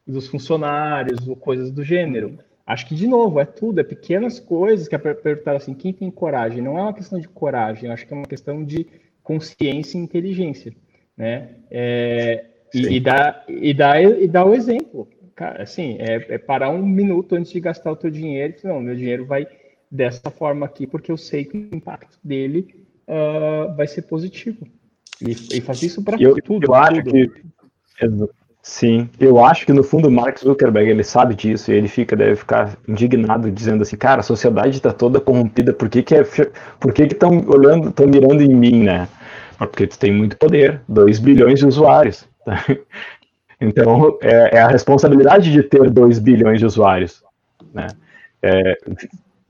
dos funcionários ou coisas do gênero. Acho que, de novo, é tudo, é pequenas coisas que é perguntar assim, quem tem coragem? Não é uma questão de coragem, acho que é uma questão de consciência e inteligência, né? É, e, e, dá, e, dá, e dá o exemplo. Cara, assim, é, é, parar um minuto antes de gastar o teu dinheiro, não, meu dinheiro vai dessa forma aqui, porque eu sei que o impacto dele uh, vai ser positivo. E, e fazer isso para tudo. Eu acho tudo. que. Sim, eu acho que no fundo o Mark Zuckerberg ele sabe disso e ele fica, deve ficar indignado dizendo assim, cara, a sociedade está toda corrompida, por que que é, por que que estão olhando, estão mirando em mim, né? Porque tu tem muito poder, 2 bilhões de usuários. Tá? <laughs> Então é, é, a responsabilidade de ter 2 bilhões de usuários, né? É,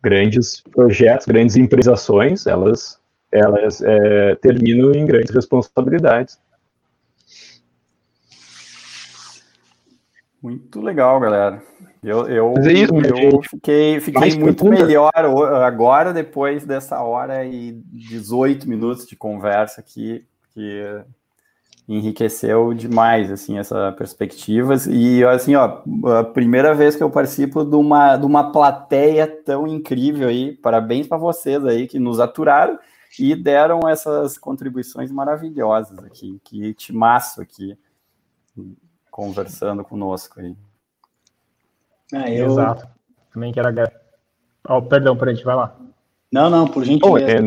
grandes projetos, grandes empresações, elas elas é, terminam em grandes responsabilidades. Muito legal, galera. Eu, eu, é isso, eu fiquei, fiquei muito melhor agora, depois dessa hora e 18 minutos de conversa aqui, que enriqueceu demais, assim, essa perspectiva. E, assim, ó, a primeira vez que eu participo de uma, de uma plateia tão incrível aí, parabéns para vocês aí que nos aturaram e deram essas contribuições maravilhosas aqui. Que timaço aqui, conversando conosco aí. Ah, eu... Exato. Também quero agradecer. Oh, perdão, gente vai lá. Não, não, por gentileza. Oh, é,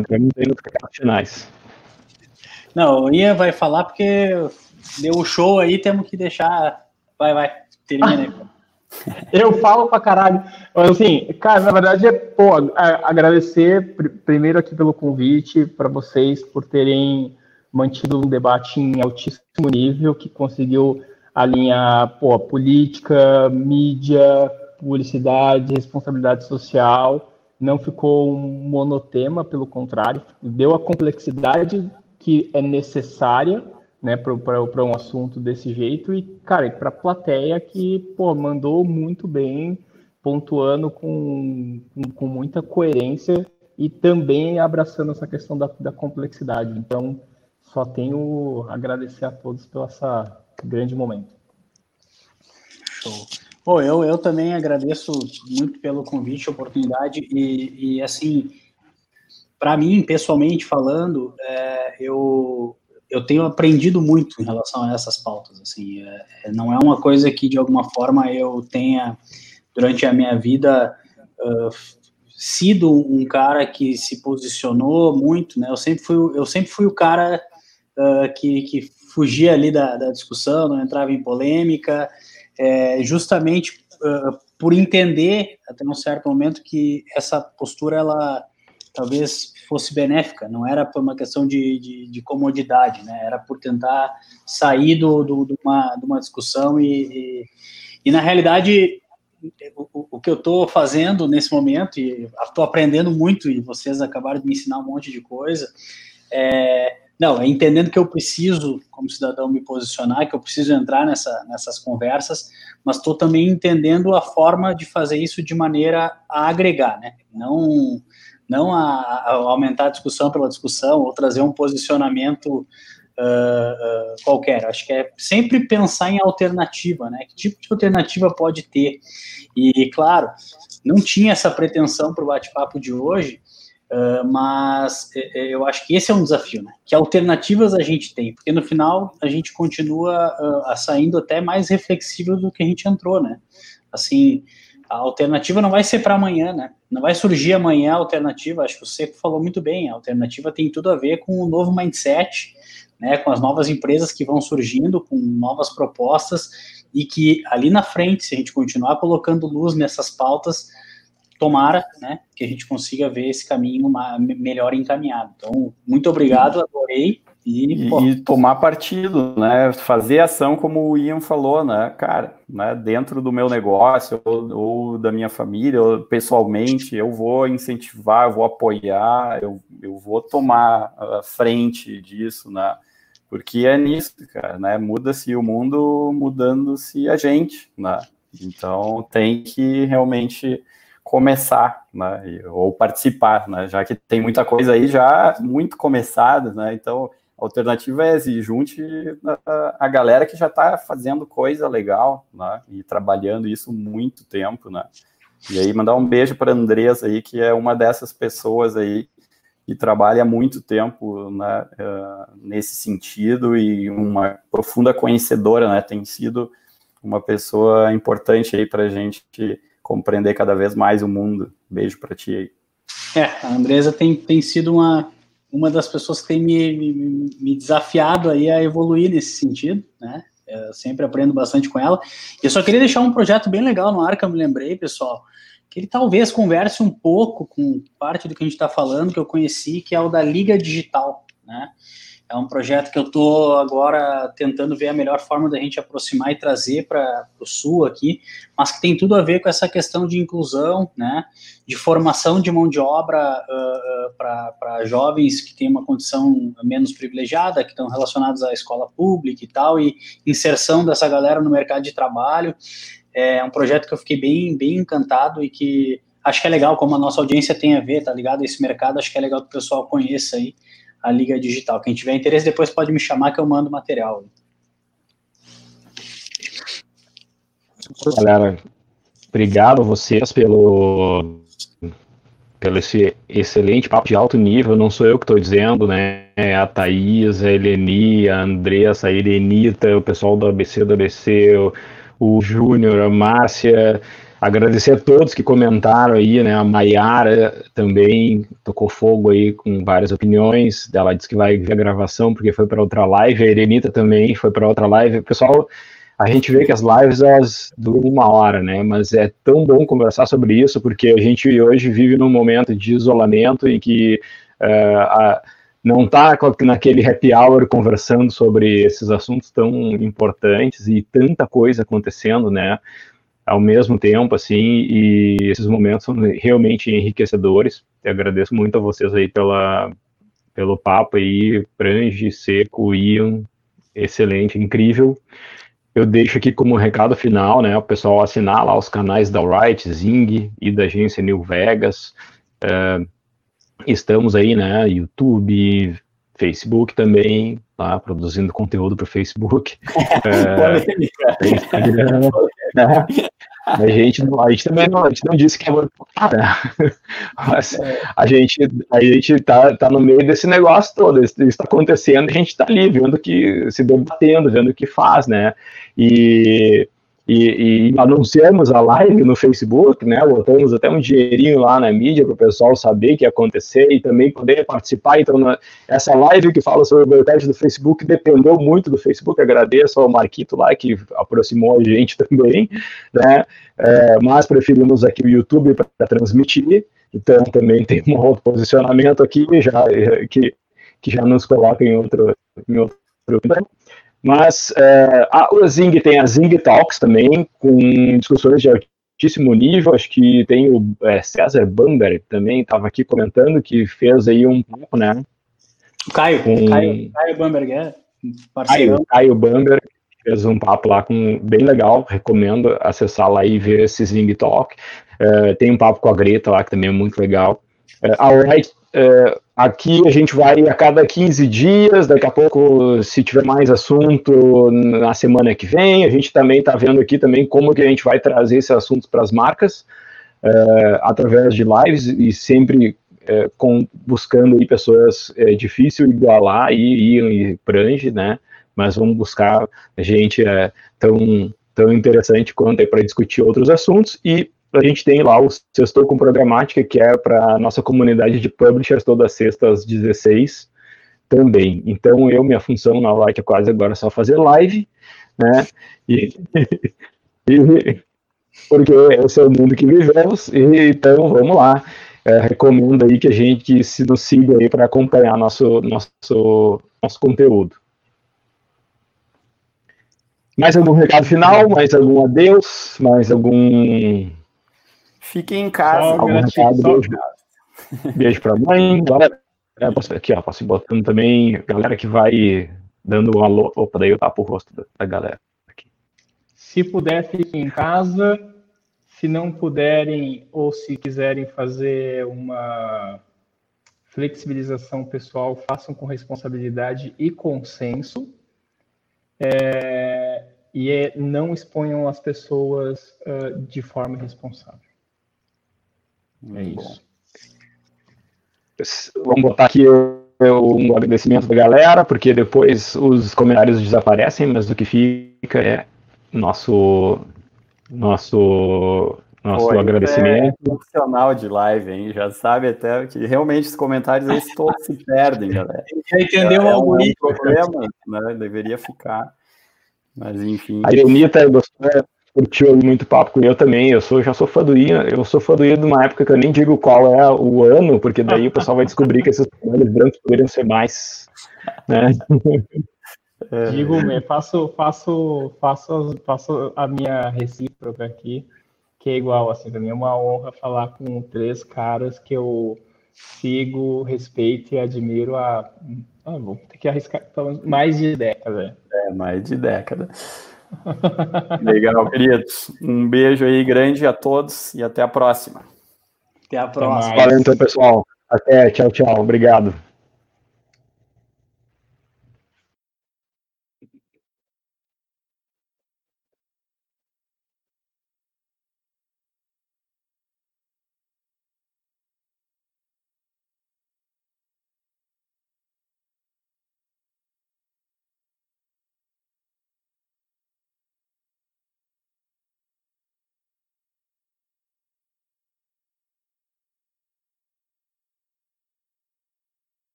finais. Não, o Ian vai falar porque deu o show aí, temos que deixar. Vai, vai, termina aí. Eu falo pra caralho. Assim, cara, na verdade é, pô, agradecer primeiro aqui pelo convite, para vocês por terem mantido um debate em altíssimo nível que conseguiu alinhar pô, política, mídia, publicidade, responsabilidade social. Não ficou um monotema, pelo contrário, deu a complexidade que é necessária né, para um assunto desse jeito. E, cara, para a plateia que pô, mandou muito bem, pontuando com, com, com, muita coerência e também abraçando essa questão da, da complexidade. Então, só tenho a agradecer a todos pelo essa grande momento. Show. Bom, eu, eu também agradeço muito pelo convite, oportunidade, e, e assim, para mim, pessoalmente falando, é, eu, eu tenho aprendido muito em relação a essas pautas, assim, é, é, não é uma coisa que, de alguma forma, eu tenha, durante a minha vida, uh, sido um cara que se posicionou muito, né, eu sempre fui, eu sempre fui o cara uh, que, que fugia ali da, da discussão, não entrava em polêmica, é, justamente uh, por entender até um certo momento que essa postura ela talvez fosse benéfica, não era por uma questão de, de, de comodidade, né? Era por tentar sair do, do, de, uma, uma discussão e, e, e na realidade o, o, que eu estou fazendo nesse momento e estou aprendendo muito e vocês acabaram de me ensinar um monte de coisa é, não, é entendendo que eu preciso, como cidadão, me posicionar, que eu preciso entrar nessa, nessas conversas, mas estou também entendendo a forma de fazer isso de maneira a agregar, né? Não, não a, a aumentar a discussão pela discussão ou trazer um posicionamento uh, uh, qualquer. Acho que é sempre pensar em alternativa, né? Que tipo de alternativa pode ter? E, claro, não tinha essa pretensão para o bate-papo de hoje, Uh, mas é, é, eu acho que esse é um desafio, né? Que alternativas a gente tem, porque no final a gente continua saindo até mais reflexível do que a gente entrou, né? Assim, a alternativa não vai ser para amanhã, né? Não vai surgir amanhã a alternativa. Acho que o Seco falou muito bem. A alternativa tem tudo a ver com o novo mindset, né? Com as novas empresas que vão surgindo, com novas propostas e que ali na frente, se a gente continuar colocando luz nessas pautas, tomara, né, que a gente consiga ver esse caminho melhor encaminhado. Então, muito obrigado, adorei. E, e, tomar partido, né? Fazer ação como o Ian falou, né? Cara, né? dentro do meu negócio ou, ou da minha família, ou pessoalmente, eu vou incentivar, eu vou apoiar, eu, eu vou tomar a frente disso, né? Porque é nisso, cara, né? Muda-se o mundo, mudando-se a gente, né? Então tem que realmente começar, né, ou participar, né, já que tem muita coisa aí já muito começada, né, então alternativa é se junte a, a galera que já está fazendo coisa legal, né, e trabalhando isso muito tempo, né, e aí mandar um beijo para a Andresa aí, que é uma dessas pessoas aí que trabalha há muito tempo né, uh, nesse sentido e uma profunda conhecedora, né, tem sido uma pessoa importante aí para a gente compreender cada vez mais o mundo. Beijo para ti aí. É, a Andresa tem, tem sido uma, uma das pessoas que tem me, me, me desafiado aí a evoluir nesse sentido, né? Eu sempre aprendo bastante com ela. Eu só queria deixar um projeto bem legal no ar que eu me lembrei, pessoal, que ele talvez converse um pouco com parte do que a gente está falando, que eu conheci, que é o da Liga Digital, né? É um projeto que eu estou agora tentando ver a melhor forma da gente aproximar e trazer para o Sul aqui, mas que tem tudo a ver com essa questão de inclusão, né, de formação de mão de obra uh, uh, para jovens que têm uma condição menos privilegiada, que estão relacionados à escola pública e tal, e inserção dessa galera no mercado de trabalho. É um projeto que eu fiquei bem, bem encantado e que acho que é legal, como a nossa audiência tem a ver, tá ligado? Esse mercado, acho que é legal que o pessoal conheça aí a Liga Digital. Quem tiver interesse, depois pode me chamar que eu mando material. Galera, obrigado a vocês pelo, pelo esse excelente papo de alto nível. Não sou eu que estou dizendo, né? É a Thaís, a Eleni, a Andressa, a Irenita, o pessoal do ABC do ABC, o, o Júnior, a Márcia. Agradecer a todos que comentaram aí, né? A Maiara também tocou fogo aí com várias opiniões. Ela disse que vai ver a gravação porque foi para outra live. A Erenita também foi para outra live. Pessoal, a gente vê que as lives elas duram uma hora, né? Mas é tão bom conversar sobre isso porque a gente hoje vive num momento de isolamento em que uh, a não tá naquele happy hour conversando sobre esses assuntos tão importantes e tanta coisa acontecendo, né? Ao mesmo tempo, assim, e esses momentos são realmente enriquecedores. Eu agradeço muito a vocês aí pela, pelo papo aí, Prange, Seco, Ian, excelente, incrível. Eu deixo aqui como recado final, né, o pessoal assinar lá os canais da Wright, Zing e da agência New Vegas. Uh, Estamos aí, né? YouTube, Facebook também, tá? Produzindo conteúdo para o Facebook. <laughs> é, Instagram, né? A gente, a gente também não, a gente não disse que é muito né? Mas é. a gente, a gente tá, tá no meio desse negócio todo, isso está acontecendo, a gente está ali, vendo que, se debatendo, vendo o que faz, né? E e, e, anunciamos a live no Facebook, né? Botamos até um dinheirinho lá na mídia para o pessoal saber que ia acontecer e também poder participar. Então, na, essa live que fala sobre o boicote do Facebook dependeu muito do Facebook. Agradeço ao Marquito lá que aproximou a gente <laughs> também, né? É, mas preferimos aqui o YouTube para transmitir. Então, também tem um outro posicionamento aqui já que, que já nos coloca em outro, em outro mas é, a, o Zing tem a Zing Talks também, com discussões de altíssimo nível. Acho que tem o é, César Bamber também, estava aqui comentando, que fez aí um pouco, né? O Caio, com... Caio, Caio Bamberg, é. Caio, Caio Bamberg fez um papo lá com bem legal, recomendo acessar lá e ver esse Zing Talk. É, tem um papo com a Greta lá que também é muito legal. É, a Wright é, aqui a gente vai a cada 15 dias, daqui a pouco, se tiver mais assunto na semana que vem, a gente também está vendo aqui também como que a gente vai trazer esses assuntos para as marcas, é, através de lives e sempre é, com, buscando aí pessoas é, difícil igualar e Ian e Prange, né? Mas vamos buscar gente é, tão, tão interessante quanto para discutir outros assuntos e a gente tem lá o Sextor com Programática, que é para nossa comunidade de publishers, todas as sextas às 16 também. Então, eu, minha função na Light é quase agora só fazer live, né? E, <laughs> e, porque esse é o mundo que vivemos, e, então vamos lá. É, recomendo aí que a gente se nos siga aí para acompanhar nosso, nosso, nosso conteúdo. Mais algum recado final? Mais algum adeus? Mais algum Fiquem em casa. Só, recado, beijo, beijo pra mãe. Galera, é, posso, aqui, ó, posso ir botando também. Galera que vai dando um alô. Opa, daí eu tapo o rosto da, da galera. Aqui. Se puder, fiquem em casa. Se não puderem, ou se quiserem fazer uma flexibilização pessoal, façam com responsabilidade e consenso. É, e é, não exponham as pessoas uh, de forma irresponsável. É isso. Vamos botar aqui um agradecimento da galera, porque depois os comentários desaparecem, mas o que fica é nosso nosso nosso Pô, agradecimento. É profissional de live, hein? Já sabe até que realmente os comentários eles todos se perdem, galera. <laughs> Já entendeu é, o algoritmo. É um problema, né? Deveria ficar. Mas enfim. A Irenita gostou, curtiu muito papo com eu também. Eu sou, já sou fã do Ian, eu sou fã do Ian de uma época que eu nem digo qual é o ano, porque daí o pessoal vai descobrir que esses trabalhos brancos poderiam ser mais. Né? É. Digo, faço, faço, faço, faço a minha recíproca aqui, que é igual, assim, também é uma honra falar com três caras que eu sigo, respeito e admiro há. Ah, vou ter que arriscar mais de década. É, mais de década. Legal, queridos. Um beijo aí grande a todos e até a próxima. Até a próxima. Valeu, então, pessoal. Até, tchau, tchau. Obrigado.